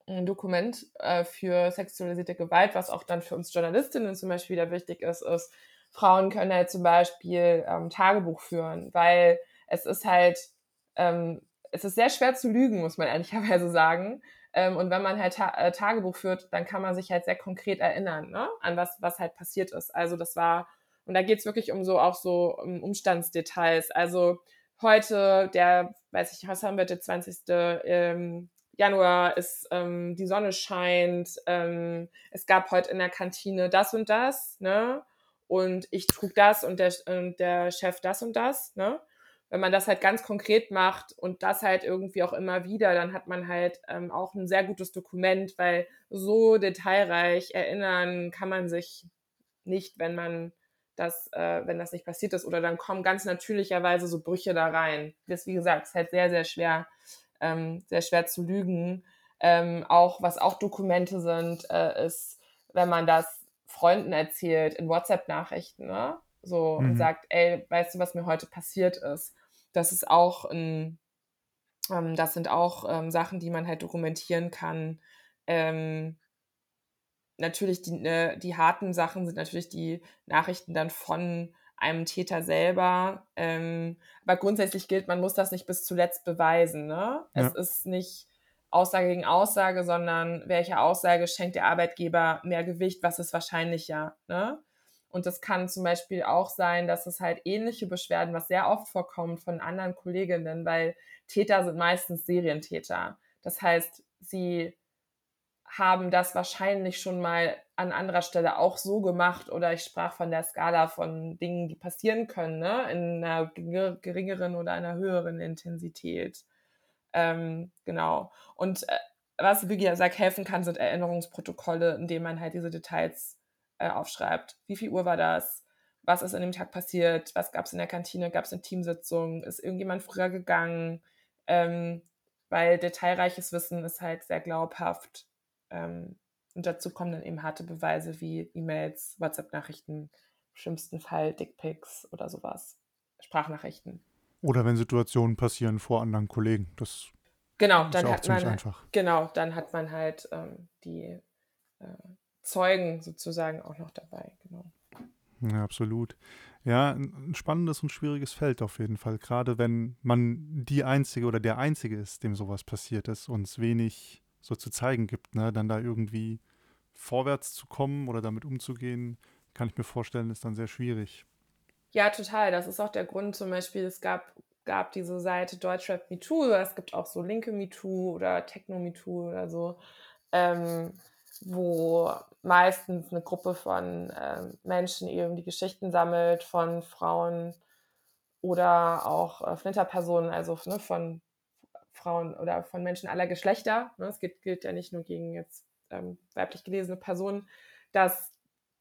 ein Dokument äh, für sexualisierte Gewalt, was auch dann für uns Journalistinnen zum Beispiel wieder wichtig ist, ist, Frauen können halt zum Beispiel ähm, Tagebuch führen, weil es ist halt ähm, es ist sehr schwer zu lügen, muss man <laughs> ehrlicherweise sagen. Ähm, und wenn man halt ta äh, Tagebuch führt, dann kann man sich halt sehr konkret erinnern, ne? an was, was halt passiert ist. Also das war, und da geht es wirklich um so auch so um Umstandsdetails. Also heute, der, weiß ich, was haben wir, der 20. Ähm, Januar ist, ähm, die Sonne scheint, ähm, es gab heute in der Kantine das und das, ne? Und ich trug das und der, und der Chef das und das, ne? wenn man das halt ganz konkret macht und das halt irgendwie auch immer wieder, dann hat man halt ähm, auch ein sehr gutes Dokument, weil so detailreich erinnern kann man sich nicht, wenn man das, äh, wenn das nicht passiert ist, oder dann kommen ganz natürlicherweise so Brüche da rein. Das, wie gesagt, ist halt sehr, sehr schwer, ähm, sehr schwer zu lügen. Ähm, auch, was auch Dokumente sind, äh, ist, wenn man das Freunden erzählt in WhatsApp-Nachrichten, ne? So mhm. und sagt, ey, weißt du, was mir heute passiert ist? das ist auch ein, ähm, das sind auch ähm, Sachen, die man halt dokumentieren kann. Ähm, natürlich die, ne, die harten Sachen sind natürlich die Nachrichten dann von einem Täter selber. Ähm, aber grundsätzlich gilt, man muss das nicht bis zuletzt beweisen. Ne? Ja. Es ist nicht Aussage gegen Aussage, sondern welche Aussage schenkt der Arbeitgeber mehr Gewicht, was ist wahrscheinlicher. Ne? Und das kann zum Beispiel auch sein, dass es halt ähnliche Beschwerden, was sehr oft vorkommt von anderen Kolleginnen, weil Täter sind meistens Serientäter. Das heißt, sie haben das wahrscheinlich schon mal an anderer Stelle auch so gemacht oder ich sprach von der Skala von Dingen, die passieren können, ne? in einer geringeren oder einer höheren Intensität. Ähm, genau. Und äh, was, wie gesagt, helfen kann, sind Erinnerungsprotokolle, in denen man halt diese Details äh, aufschreibt. Wie viel Uhr war das? Was ist an dem Tag passiert? Was gab es in der Kantine? Gab es eine Teamsitzung? Ist irgendjemand früher gegangen? Ähm, weil detailreiches Wissen ist halt sehr glaubhaft. Ähm, und dazu kommen dann eben harte Beweise wie E-Mails, WhatsApp-Nachrichten, im schlimmsten Fall Dickpics oder sowas. Sprachnachrichten. Oder wenn Situationen passieren vor anderen Kollegen. Das genau, dann ist hat man einfach. genau, dann hat man halt ähm, die äh, Zeugen sozusagen auch noch dabei. Genau. Ja, absolut. Ja, ein spannendes und schwieriges Feld auf jeden Fall. Gerade wenn man die Einzige oder der Einzige ist, dem sowas passiert ist und es wenig so zu zeigen gibt, ne? dann da irgendwie vorwärts zu kommen oder damit umzugehen, kann ich mir vorstellen, ist dann sehr schwierig. Ja, total. Das ist auch der Grund zum Beispiel, es gab, gab diese Seite Deutschrap MeToo, es gibt auch so linke MeToo oder Techno MeToo oder so, ähm, wo meistens eine Gruppe von ähm, Menschen eben die Geschichten sammelt von Frauen oder auch äh, Flinterpersonen, also ne, von Frauen oder von Menschen aller Geschlechter. Ne, es gilt, gilt ja nicht nur gegen jetzt ähm, weiblich gelesene Personen, dass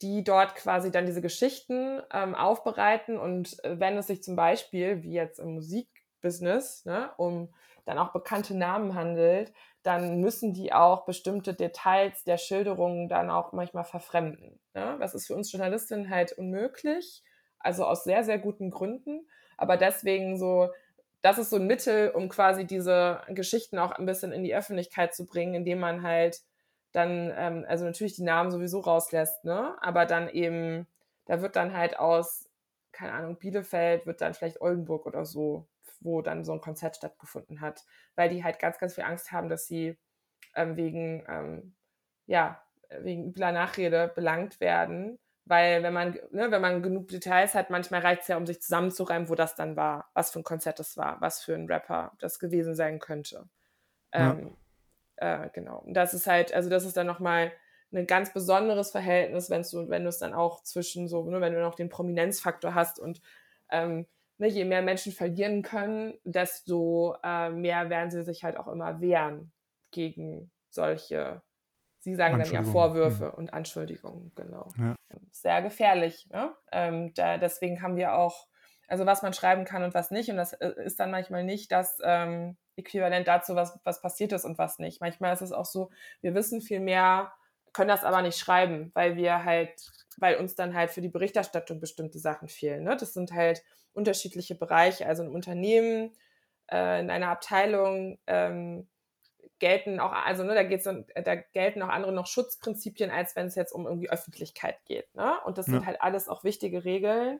die dort quasi dann diese Geschichten ähm, aufbereiten und äh, wenn es sich zum Beispiel, wie jetzt im Musikbusiness, ne, um dann auch bekannte Namen handelt, dann müssen die auch bestimmte Details der Schilderungen dann auch manchmal verfremden. Ne? Das ist für uns Journalistinnen halt unmöglich, also aus sehr, sehr guten Gründen. Aber deswegen so, das ist so ein Mittel, um quasi diese Geschichten auch ein bisschen in die Öffentlichkeit zu bringen, indem man halt dann, ähm, also natürlich die Namen sowieso rauslässt, ne? Aber dann eben, da wird dann halt aus, keine Ahnung, Bielefeld wird dann vielleicht Oldenburg oder so, wo dann so ein Konzert stattgefunden hat, weil die halt ganz, ganz viel Angst haben, dass sie ähm, wegen, ähm, ja, wegen übler Nachrede belangt werden. Weil wenn man, ne, wenn man genug Details hat, manchmal reicht es ja, um sich zusammenzureimen, wo das dann war, was für ein Konzert das war, was für ein Rapper das gewesen sein könnte. Ja. Ähm, äh, genau. Und das ist halt, also das ist dann nochmal ein ganz besonderes Verhältnis, wenn du, wenn du es dann auch zwischen so, ne, wenn du noch den Prominenzfaktor hast und ähm, ne, je mehr Menschen verlieren können, desto äh, mehr werden sie sich halt auch immer wehren gegen solche, sie sagen dann ja Vorwürfe mhm. und Anschuldigungen, genau. Ja. Sehr gefährlich. Ne? Ähm, da, deswegen haben wir auch, also was man schreiben kann und was nicht, und das äh, ist dann manchmal nicht das ähm, Äquivalent dazu, was, was passiert ist und was nicht. Manchmal ist es auch so, wir wissen viel mehr, können das aber nicht schreiben, weil wir halt, weil uns dann halt für die Berichterstattung bestimmte Sachen fehlen. Ne? Das sind halt unterschiedliche Bereiche. Also ein Unternehmen, äh, in einer Abteilung ähm, gelten auch, also ne, da, geht's, da gelten auch andere noch Schutzprinzipien, als wenn es jetzt um irgendwie Öffentlichkeit geht. Ne? Und das ja. sind halt alles auch wichtige Regeln,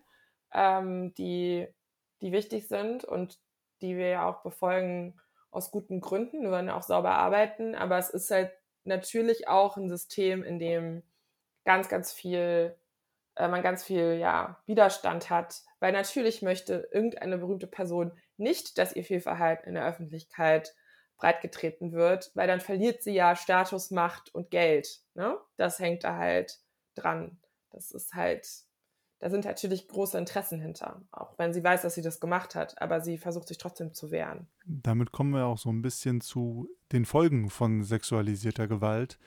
ähm, die, die wichtig sind und die wir ja auch befolgen aus guten Gründen. Wir wollen auch sauber arbeiten, aber es ist halt natürlich auch ein System, in dem ganz, ganz viel, äh, man ganz viel ja, Widerstand hat, weil natürlich möchte irgendeine berühmte Person nicht, dass ihr Fehlverhalten in der Öffentlichkeit breitgetreten wird, weil dann verliert sie ja Status, Macht und Geld. Ne? Das hängt da halt dran. Das ist halt, da sind natürlich große Interessen hinter, auch wenn sie weiß, dass sie das gemacht hat, aber sie versucht sich trotzdem zu wehren. Damit kommen wir auch so ein bisschen zu den Folgen von sexualisierter Gewalt.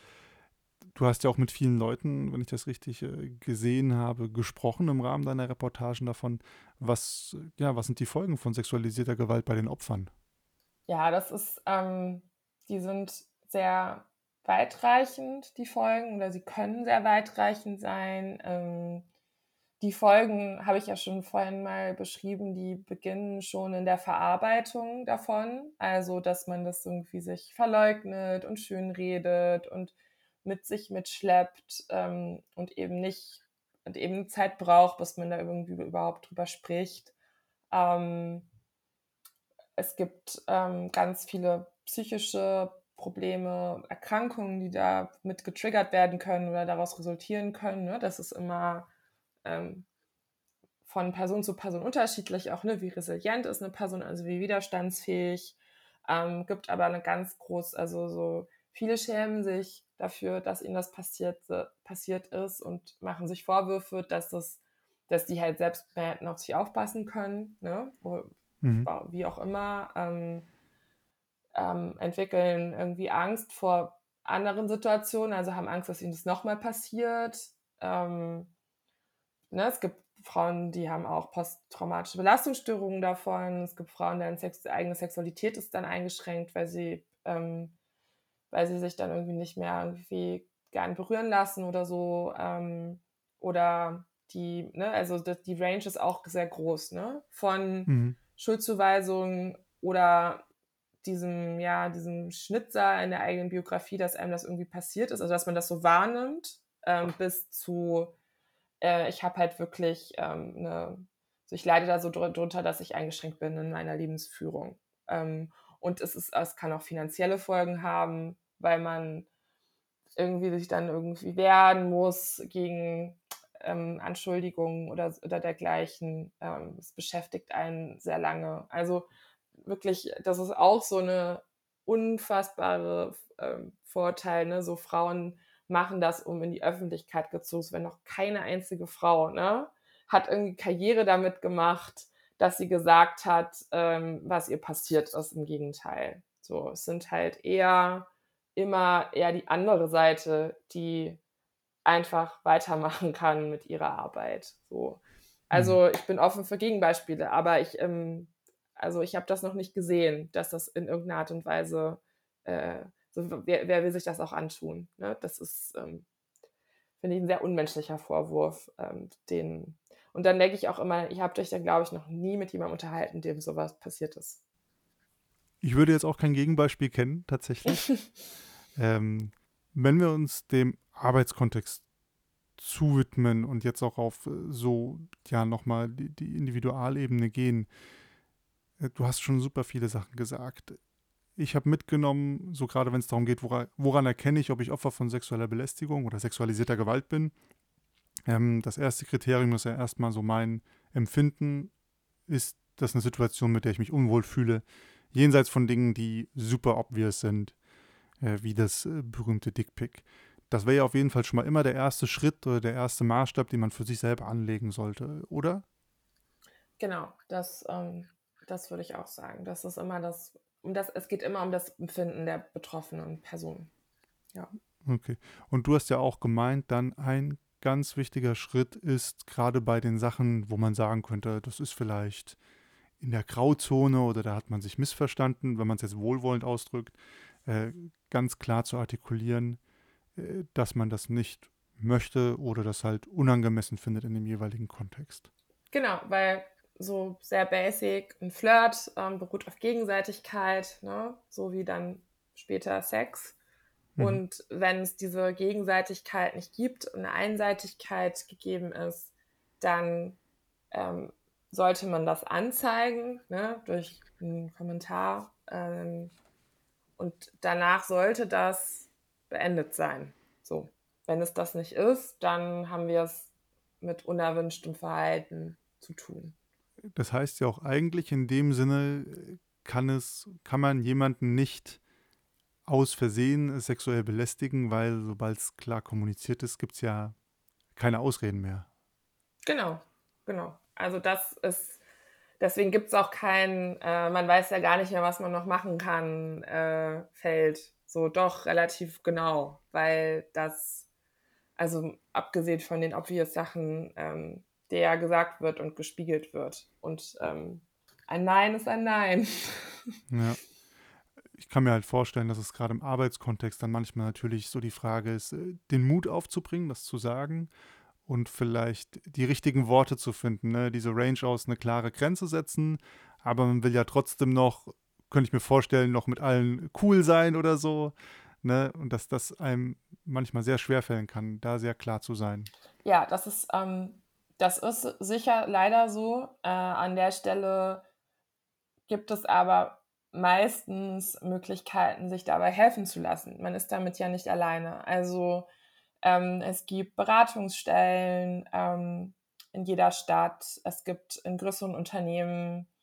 Du hast ja auch mit vielen Leuten, wenn ich das richtig äh, gesehen habe, gesprochen im Rahmen deiner Reportagen davon. Was, ja, was sind die Folgen von sexualisierter Gewalt bei den Opfern? Ja, das ist, ähm, die sind sehr weitreichend, die Folgen, oder sie können sehr weitreichend sein. Ähm, die Folgen habe ich ja schon vorhin mal beschrieben, die beginnen schon in der Verarbeitung davon. Also, dass man das irgendwie sich verleugnet und schönredet und mit sich mitschleppt ähm, und eben nicht und eben Zeit braucht, bis man da irgendwie überhaupt drüber spricht. Ähm, es gibt ähm, ganz viele psychische Probleme, Erkrankungen, die da mit getriggert werden können oder daraus resultieren können. Ne? Das ist immer ähm, von Person zu Person unterschiedlich, auch ne, wie resilient ist eine Person, also wie widerstandsfähig. Ähm, gibt aber eine ganz groß, also so viele schämen sich dafür, dass ihnen das passiert, passiert ist und machen sich Vorwürfe, dass das, dass die halt selbst mehr hätten auf sich aufpassen können, ne? Mhm. wie auch immer, ähm, ähm, entwickeln irgendwie Angst vor anderen Situationen, also haben Angst, dass ihnen das nochmal passiert. Ähm, ne? Es gibt Frauen, die haben auch posttraumatische Belastungsstörungen davon. Es gibt Frauen, deren Sex eigene Sexualität ist dann eingeschränkt, weil sie ähm, weil sie sich dann irgendwie nicht mehr irgendwie gern berühren lassen oder so. Ähm, oder die, ne, also die Range ist auch sehr groß, ne? Von mhm. Schuldzuweisungen oder diesem, ja, diesem Schnitzer in der eigenen Biografie, dass einem das irgendwie passiert ist, also dass man das so wahrnimmt, ähm, bis zu, äh, ich habe halt wirklich ähm, eine, also ich leide da so drunter, dass ich eingeschränkt bin in meiner Lebensführung. Ähm, und es, ist, es kann auch finanzielle Folgen haben, weil man irgendwie sich dann irgendwie wehren muss gegen ähm, Anschuldigungen oder, oder dergleichen. Ähm, es beschäftigt einen sehr lange. Also wirklich, das ist auch so eine unfassbare ähm, Vorteil. Ne? So Frauen machen das, um in die Öffentlichkeit gezogen zu werden. Noch keine einzige Frau ne? hat irgendwie Karriere damit gemacht, dass sie gesagt hat, ähm, was ihr passiert ist. Im Gegenteil. So, es sind halt eher immer eher die andere Seite, die einfach weitermachen kann mit ihrer Arbeit. So. Also mhm. ich bin offen für Gegenbeispiele, aber ich, ähm, also ich habe das noch nicht gesehen, dass das in irgendeiner Art und Weise, äh, so, wer, wer, will sich das auch antun? Ne? Das ist, ähm, finde ich, ein sehr unmenschlicher Vorwurf, ähm, den und dann denke ich auch immer, ihr habt euch da, glaube ich, noch nie mit jemandem unterhalten, dem sowas passiert ist. Ich würde jetzt auch kein Gegenbeispiel kennen, tatsächlich. <laughs> ähm, wenn wir uns dem Arbeitskontext zuwidmen und jetzt auch auf äh, so, ja, nochmal die, die Individualebene gehen, äh, du hast schon super viele Sachen gesagt. Ich habe mitgenommen, so gerade wenn es darum geht, woran, woran, erkenne ich, ob ich Opfer von sexueller Belästigung oder sexualisierter Gewalt bin. Ähm, das erste Kriterium ist ja erstmal so mein Empfinden, ist das eine Situation, mit der ich mich unwohl fühle, jenseits von Dingen, die super obvious sind, äh, wie das äh, berühmte Dickpick das wäre ja auf jeden Fall schon mal immer der erste Schritt oder der erste Maßstab, den man für sich selber anlegen sollte, oder? Genau, das, ähm, das würde ich auch sagen. Das ist immer das, um das, es geht immer um das Empfinden der betroffenen Person. Ja. Okay. Und du hast ja auch gemeint, dann ein ganz wichtiger Schritt ist gerade bei den Sachen, wo man sagen könnte, das ist vielleicht in der Grauzone oder da hat man sich missverstanden, wenn man es jetzt wohlwollend ausdrückt, äh, ganz klar zu artikulieren, dass man das nicht möchte oder das halt unangemessen findet in dem jeweiligen Kontext. Genau, weil so sehr basic, ein Flirt ähm, beruht auf Gegenseitigkeit, ne? so wie dann später Sex. Mhm. Und wenn es diese Gegenseitigkeit nicht gibt und eine Einseitigkeit gegeben ist, dann ähm, sollte man das anzeigen ne? durch einen Kommentar. Ähm, und danach sollte das beendet sein. So. Wenn es das nicht ist, dann haben wir es mit unerwünschtem Verhalten zu tun. Das heißt ja auch eigentlich in dem Sinne kann es, kann man jemanden nicht aus Versehen sexuell belästigen, weil sobald es klar kommuniziert ist, gibt es ja keine Ausreden mehr. Genau, genau. Also das ist, deswegen gibt es auch kein, äh, man weiß ja gar nicht mehr, was man noch machen kann, äh, Feld so doch relativ genau, weil das, also abgesehen von den obvious Sachen, ähm, der gesagt wird und gespiegelt wird. Und ähm, ein Nein ist ein Nein. <laughs> Ja. Ich kann mir halt vorstellen, dass es gerade im Arbeitskontext dann manchmal natürlich so die Frage ist, äh, den Mut aufzubringen, das zu sagen und vielleicht die richtigen Worte zu finden, ne? diese Range aus eine klare Grenze setzen, aber man will ja trotzdem noch könnte ich mir vorstellen, noch mit allen cool sein oder so. Ne? Und dass das einem manchmal sehr schwer fällen kann, da sehr klar zu sein. Ja, das ist, ähm, das ist sicher leider so. Äh, an der Stelle gibt es aber meistens Möglichkeiten, sich dabei helfen zu lassen. Man ist damit ja nicht alleine. Also ähm, es gibt Beratungsstellen ähm, in jeder Stadt. Es gibt in größeren Unternehmen Ne,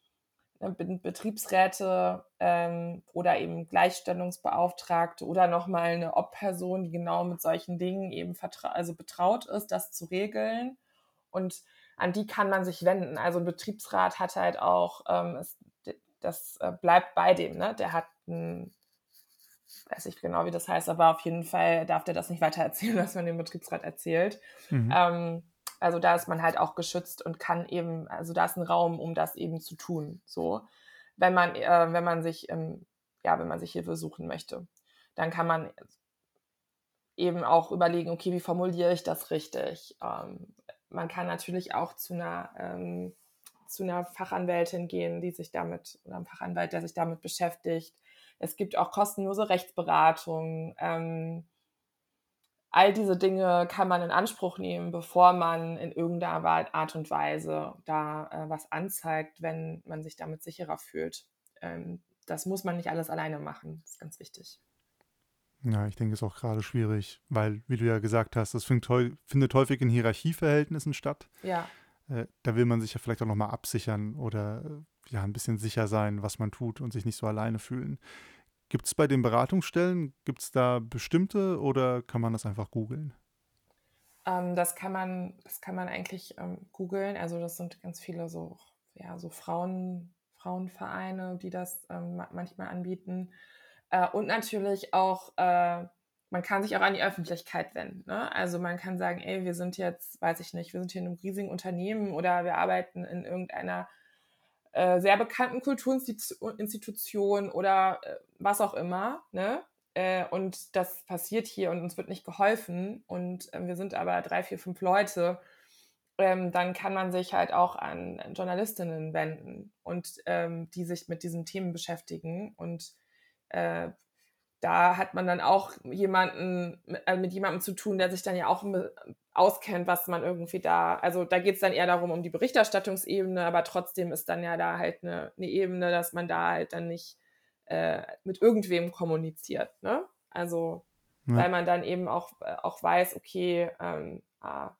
Betriebsräte ähm, oder eben Gleichstellungsbeauftragte oder nochmal eine Ob-Person, die genau mit solchen Dingen eben also betraut ist, das zu regeln. Und an die kann man sich wenden. Also ein Betriebsrat hat halt auch, ähm, es, das äh, bleibt bei dem, ne? Der hat ein, weiß ich genau, wie das heißt, aber auf jeden Fall darf der das nicht weiter erzählen, <laughs> was man dem Betriebsrat erzählt. Mhm. Ähm, also da ist man halt auch geschützt und kann eben, also da ist ein Raum, um das eben zu tun. So, wenn man, äh, wenn man sich, ähm, ja, wenn man sich Hilfe suchen möchte, dann kann man eben auch überlegen, okay, wie formuliere ich das richtig? Ähm, man kann natürlich auch zu einer, ähm, zu einer Fachanwältin gehen, die sich damit, oder einem Fachanwalt, der sich damit beschäftigt. Es gibt auch kostenlose Rechtsberatung. Ähm, all diese Dinge kann man in Anspruch nehmen, bevor man in irgendeiner Art und Weise da äh, was anzeigt, wenn man sich damit sicherer fühlt. Ähm, das muss man nicht alles alleine machen. Das ist ganz wichtig. Ja, ich denke, es ist auch gerade schwierig, weil, wie du ja gesagt hast, das findet häufig in Hierarchieverhältnissen statt. Ja. Äh, da will man sich ja vielleicht auch nochmal absichern oder ja, ein bisschen sicher sein, was man tut und sich nicht so alleine fühlen. Gibt es bei den Beratungsstellen, gibt es da bestimmte oder kann man das einfach googeln? Ähm, das kann man, das kann man eigentlich ähm, googeln. Also das sind ganz viele so, ja, so Frauen, Frauenvereine, die das ähm, manchmal anbieten. Äh, und natürlich auch, äh, man kann sich auch an die Öffentlichkeit wenden. Ne? Also man kann sagen, ey, wir sind jetzt, weiß ich nicht, wir sind hier in einem riesigen Unternehmen oder wir arbeiten in irgendeiner äh, sehr bekannten Kulturinstitutionen oder äh, was auch immer, ne? Äh, und das passiert hier und uns wird nicht geholfen und äh, wir sind aber drei, vier, fünf Leute, ähm, dann kann man sich halt auch an Journalistinnen wenden und ähm, die sich mit diesen Themen beschäftigen und äh, da hat man dann auch jemanden äh, mit jemandem zu tun, der sich dann ja auch auskennt, was man irgendwie da, also da geht es dann eher darum, um die Berichterstattungsebene, aber trotzdem ist dann ja da halt eine, eine Ebene, dass man da halt dann nicht äh, mit irgendwem kommuniziert, ne? Also, ja. weil man dann eben auch, äh, auch weiß, okay, ähm, ah,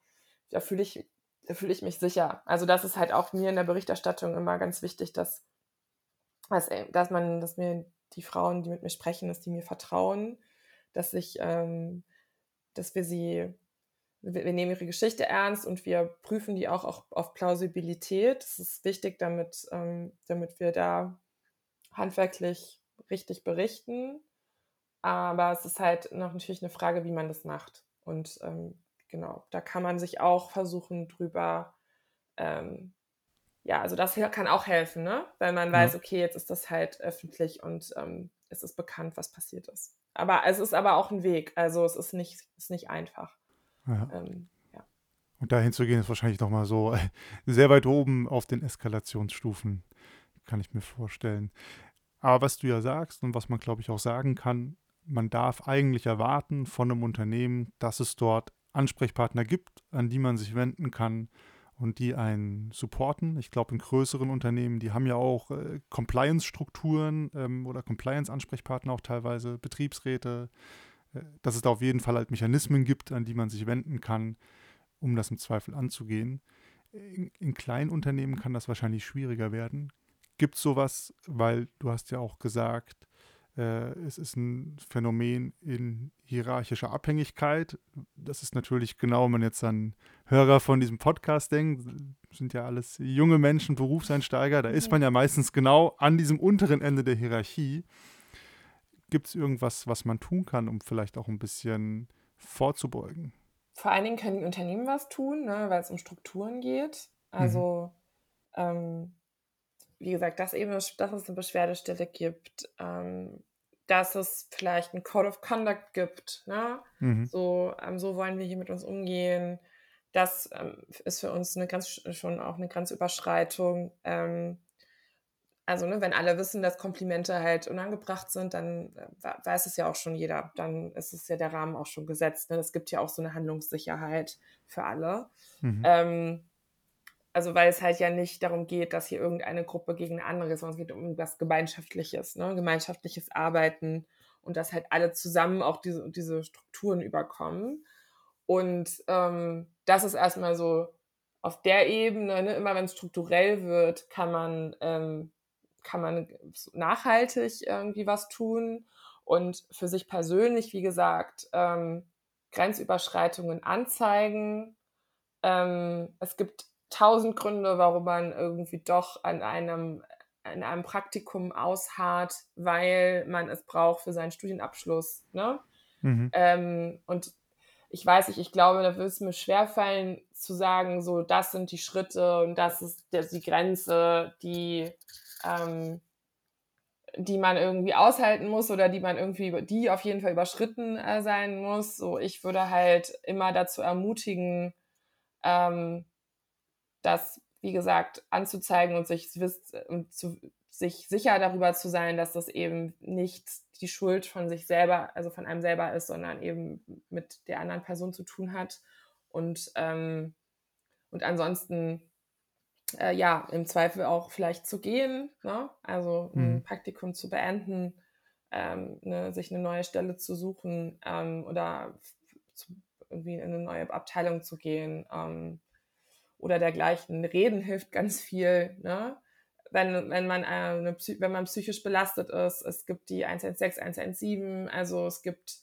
da fühle ich, da fühle ich mich sicher. Also das ist halt auch mir in der Berichterstattung immer ganz wichtig, dass, dass, äh, dass man, dass mir die Frauen, die mit mir sprechen, dass die mir vertrauen, dass ich, ähm, dass wir sie wir, wir nehmen ihre Geschichte ernst und wir prüfen die auch, auch auf Plausibilität. Das ist wichtig, damit, ähm, damit wir da handwerklich richtig berichten. Aber es ist halt noch natürlich eine Frage, wie man das macht. Und ähm, genau, da kann man sich auch versuchen, drüber, ähm, ja, also das kann auch helfen, ne? Weil man weiß, okay, jetzt ist das halt öffentlich und ähm, es ist bekannt, was passiert ist. Aber es ist aber auch ein Weg. Also es ist nicht, ist nicht einfach. Ja. Ähm, ja. Und dahin zu gehen ist wahrscheinlich nochmal so <laughs> sehr weit oben auf den Eskalationsstufen, kann ich mir vorstellen. Aber was du ja sagst und was man, glaube ich, auch sagen kann, man darf eigentlich erwarten von einem Unternehmen, dass es dort Ansprechpartner gibt, an die man sich wenden kann und die einen supporten. Ich glaube, in größeren Unternehmen, die haben ja auch äh, Compliance-Strukturen ähm, oder Compliance-Ansprechpartner auch teilweise, Betriebsräte, dass es da auf jeden Fall halt Mechanismen gibt, an die man sich wenden kann, um das im Zweifel anzugehen. In, in kleinen Unternehmen kann das wahrscheinlich schwieriger werden. Gibt es sowas, weil du hast ja auch gesagt, äh, es ist ein Phänomen in hierarchischer Abhängigkeit. Das ist natürlich genau, wenn man jetzt an Hörer von diesem Podcast denkt, sind ja alles junge Menschen, Berufseinsteiger, da ist man ja meistens genau an diesem unteren Ende der Hierarchie. Gibt es irgendwas, was man tun kann, um vielleicht auch ein bisschen vorzubeugen? Vor allen Dingen können die Unternehmen was tun, ne, weil es um Strukturen geht. Also, mhm. ähm, wie gesagt, dass, eben, dass es eine Beschwerdestelle gibt, ähm, dass es vielleicht ein Code of Conduct gibt. Ne? Mhm. So, ähm, so wollen wir hier mit uns umgehen. Das ähm, ist für uns eine ganz, schon auch eine Grenzüberschreitung. Ähm, also ne, wenn alle wissen, dass Komplimente halt unangebracht sind, dann äh, weiß es ja auch schon jeder. Dann ist es ja der Rahmen auch schon gesetzt. Ne? Es gibt ja auch so eine Handlungssicherheit für alle. Mhm. Also weil es halt ja nicht darum geht, dass hier irgendeine Gruppe gegen eine andere ist, sondern es geht um was Gemeinschaftliches, ne? gemeinschaftliches Arbeiten und dass halt alle zusammen auch diese, diese Strukturen überkommen. Und ähm, das ist erstmal so auf der Ebene, ne? immer wenn es strukturell wird, kann man ähm, kann man nachhaltig irgendwie was tun und für sich persönlich, wie gesagt, ähm, Grenzüberschreitungen anzeigen. Ähm, es gibt tausend Gründe, warum man irgendwie doch an einem, an einem Praktikum ausharrt, weil man es braucht für seinen Studienabschluss. Ne? Mhm. Ähm, und ich weiß nicht, ich glaube, da wird es mir schwerfallen zu sagen, so, das sind die Schritte und das ist der, die Grenze, die ähm, die man irgendwie aushalten muss oder die man irgendwie, die auf jeden Fall überschritten äh, sein muss. So, ich würde halt immer dazu ermutigen, ähm, das, wie gesagt, anzuzeigen und sich, und zu, sich sicher darüber zu sein, dass das eben nicht die Schuld von sich selber, also von einem selber ist, sondern eben mit der anderen Person zu tun hat. Und, ähm, und ansonsten, äh, ja, im Zweifel auch vielleicht zu gehen, ne? also ein mhm. Praktikum zu beenden, ähm, ne, sich eine neue Stelle zu suchen ähm, oder zu, irgendwie in eine neue Abteilung zu gehen ähm, oder dergleichen. Reden hilft ganz viel. Ne? Wenn, wenn, man, äh, eine, wenn man psychisch belastet ist, es gibt die 116, 117, also es gibt,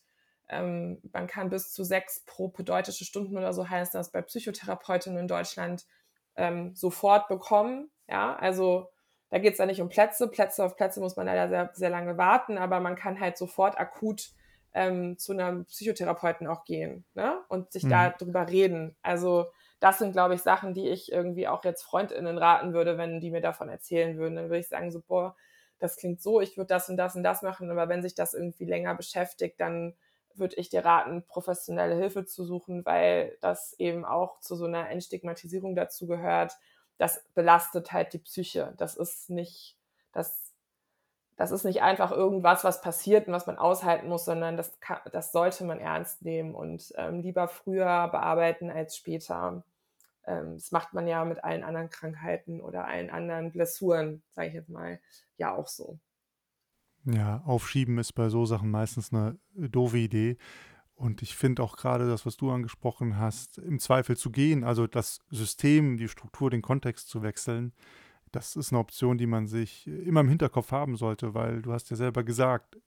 ähm, man kann bis zu sechs pro bedeutische Stunden oder so heißt das bei Psychotherapeutinnen in Deutschland ähm, sofort bekommen. Ja, also da geht es ja nicht um Plätze. Plätze auf Plätze muss man leider sehr, sehr lange warten, aber man kann halt sofort akut ähm, zu einem Psychotherapeuten auch gehen ne? und sich mhm. da drüber reden. Also das sind, glaube ich, Sachen, die ich irgendwie auch jetzt FreundInnen raten würde, wenn die mir davon erzählen würden. Dann würde ich sagen, so, boah, das klingt so, ich würde das und das und das machen, aber wenn sich das irgendwie länger beschäftigt, dann würde ich dir raten, professionelle Hilfe zu suchen, weil das eben auch zu so einer Entstigmatisierung dazu gehört das belastet halt die Psyche. Das ist nicht, das, das ist nicht einfach irgendwas, was passiert und was man aushalten muss, sondern das, kann, das sollte man ernst nehmen und ähm, lieber früher bearbeiten als später. Ähm, das macht man ja mit allen anderen Krankheiten oder allen anderen Blessuren, sage ich jetzt mal, ja auch so. Ja, aufschieben ist bei so Sachen meistens eine doofe Idee. Und ich finde auch gerade das, was du angesprochen hast, im Zweifel zu gehen, also das System, die Struktur, den Kontext zu wechseln, das ist eine Option, die man sich immer im Hinterkopf haben sollte, weil du hast ja selber gesagt,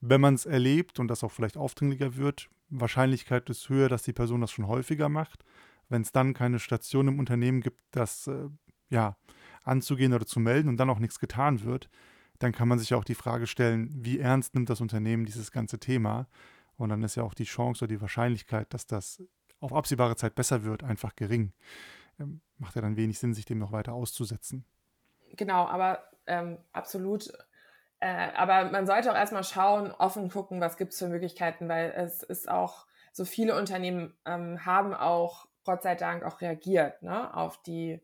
wenn man es erlebt und das auch vielleicht aufdringlicher wird, Wahrscheinlichkeit ist höher, dass die Person das schon häufiger macht. Wenn es dann keine Station im Unternehmen gibt, das äh, ja anzugehen oder zu melden und dann auch nichts getan wird, dann kann man sich auch die Frage stellen, wie ernst nimmt das Unternehmen dieses ganze Thema? Und dann ist ja auch die Chance oder die Wahrscheinlichkeit, dass das auf absehbare Zeit besser wird, einfach gering. Ähm, macht ja dann wenig Sinn, sich dem noch weiter auszusetzen. Genau, aber ähm, absolut. Äh, aber man sollte auch erstmal schauen, offen gucken, was gibt es für Möglichkeiten, weil es ist auch, so viele Unternehmen ähm, haben auch, Gott sei Dank, auch reagiert ne, auf die,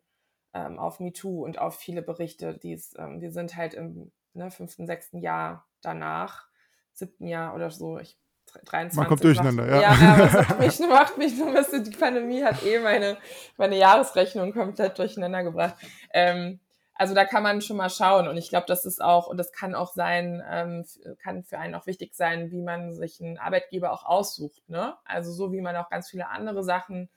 ähm, auf MeToo und auf viele Berichte. Die's, ähm, die sind halt im ne, fünften, sechsten Jahr danach, siebten Jahr oder so, ich 23. Man kommt durcheinander, macht, ja. Ja, macht <laughs> mich, macht mich so ein bisschen, die Pandemie hat eh meine, meine Jahresrechnung komplett durcheinander gebracht. Ähm, also da kann man schon mal schauen und ich glaube, das ist auch, und das kann auch sein, ähm, kann für einen auch wichtig sein, wie man sich einen Arbeitgeber auch aussucht. Ne? Also so wie man auch ganz viele andere Sachen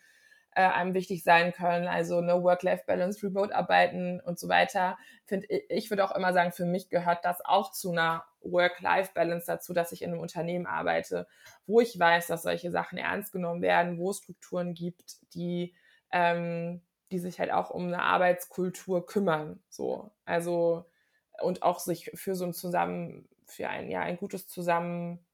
äh, einem wichtig sein können, also eine Work-Life-Balance, Remote-Arbeiten und so weiter. Find, ich würde auch immer sagen, für mich gehört das auch zu einer Work-Life-Balance dazu, dass ich in einem Unternehmen arbeite, wo ich weiß, dass solche Sachen ernst genommen werden, wo es Strukturen gibt, die, ähm, die sich halt auch um eine Arbeitskultur kümmern. So. Also und auch sich für so ein Zusammen, für ein, ja, ein gutes Zusammen,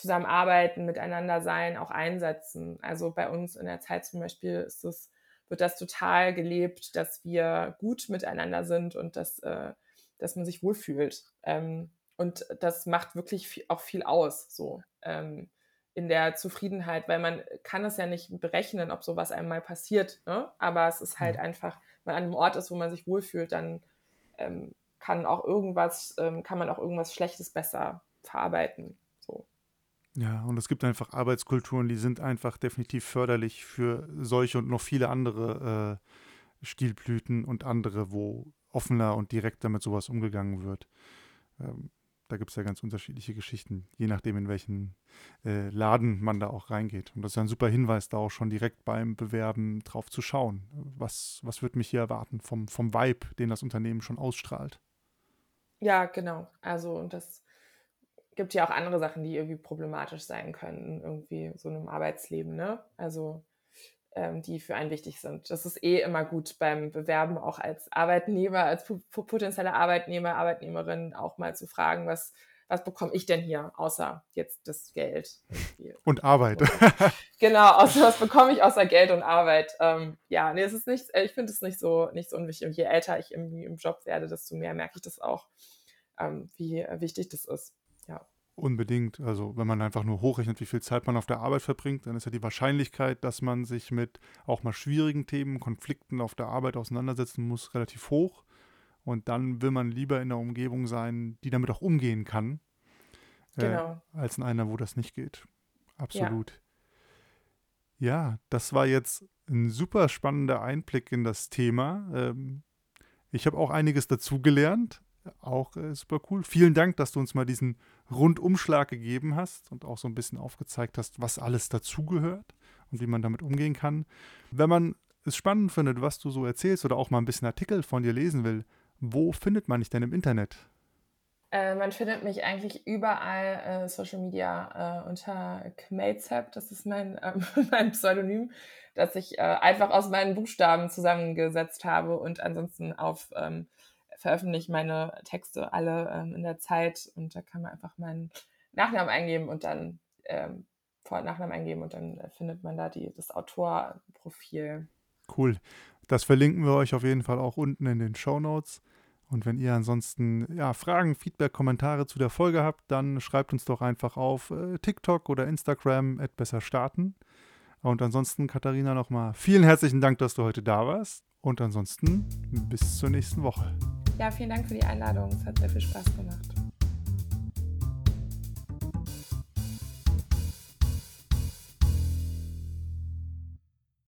Zusammenarbeiten, miteinander sein, auch einsetzen. Also bei uns in der Zeit zum Beispiel ist es, wird das total gelebt, dass wir gut miteinander sind und dass, äh, dass man sich wohlfühlt. Ähm, und das macht wirklich viel, auch viel aus, so ähm, in der Zufriedenheit, weil man kann es ja nicht berechnen, ob sowas einmal passiert. Ne? Aber es ist halt einfach, wenn man an einem Ort ist, wo man sich wohlfühlt, dann ähm, kann auch irgendwas, ähm, kann man auch irgendwas Schlechtes besser verarbeiten. Ja, und es gibt einfach Arbeitskulturen, die sind einfach definitiv förderlich für solche und noch viele andere äh, Stilblüten und andere, wo offener und direkter mit sowas umgegangen wird. Ähm, da gibt es ja ganz unterschiedliche Geschichten, je nachdem, in welchen äh, Laden man da auch reingeht. Und das ist ein super Hinweis, da auch schon direkt beim Bewerben drauf zu schauen. Was, was wird mich hier erwarten vom, vom Vibe, den das Unternehmen schon ausstrahlt? Ja, genau. Also, und das gibt ja auch andere Sachen, die irgendwie problematisch sein können, irgendwie so einem Arbeitsleben, ne? Also, ähm, die für einen wichtig sind. Das ist eh immer gut beim Bewerben, auch als Arbeitnehmer, als potenzieller Arbeitnehmer, Arbeitnehmerin auch mal zu fragen, was, was bekomme ich denn hier, außer jetzt das Geld. <laughs> Und Arbeit. <laughs> genau, außer was bekomme ich außer Geld und Arbeit. Ähm, ja, nee, es ist nicht, ich finde es nicht so, nicht so unwichtig. Und je älter ich im, im Job werde, desto mehr merke ich das auch, ähm, wie wichtig das ist. Ja. Unbedingt. Also wenn man einfach nur hochrechnet, wie viel Zeit man auf der Arbeit verbringt, dann ist ja die Wahrscheinlichkeit, dass man sich mit auch mal schwierigen Themen, Konflikten auf der Arbeit auseinandersetzen muss, relativ hoch. Und dann will man lieber in einer Umgebung sein, die damit auch umgehen kann, äh, genau. äh, als in einer, wo das nicht geht. Absolut. Ja. ja, das war jetzt ein super spannender Einblick in das Thema. Ähm, ich habe auch einiges dazugelernt. Auch äh, super cool. Vielen Dank, dass du uns mal diesen Rundumschlag gegeben hast und auch so ein bisschen aufgezeigt hast, was alles dazugehört und wie man damit umgehen kann. Wenn man es spannend findet, was du so erzählst oder auch mal ein bisschen Artikel von dir lesen will, wo findet man dich denn im Internet? Äh, man findet mich eigentlich überall äh, Social Media äh, unter Kmazep, das ist mein, <laughs> ähm, mein Pseudonym, das ich äh, einfach aus meinen Buchstaben zusammengesetzt habe und ansonsten auf ähm, veröffentliche meine Texte alle ähm, in der Zeit und da kann man einfach meinen Nachnamen eingeben und dann ähm, Vor- und Nachnamen eingeben und dann findet man da die, das Autorprofil. Cool. Das verlinken wir euch auf jeden Fall auch unten in den Show Notes. Und wenn ihr ansonsten ja, Fragen, Feedback, Kommentare zu der Folge habt, dann schreibt uns doch einfach auf äh, TikTok oder Instagram besser starten. Und ansonsten, Katharina, nochmal vielen herzlichen Dank, dass du heute da warst. Und ansonsten bis zur nächsten Woche. Ja, vielen Dank für die Einladung. Es hat sehr viel Spaß gemacht.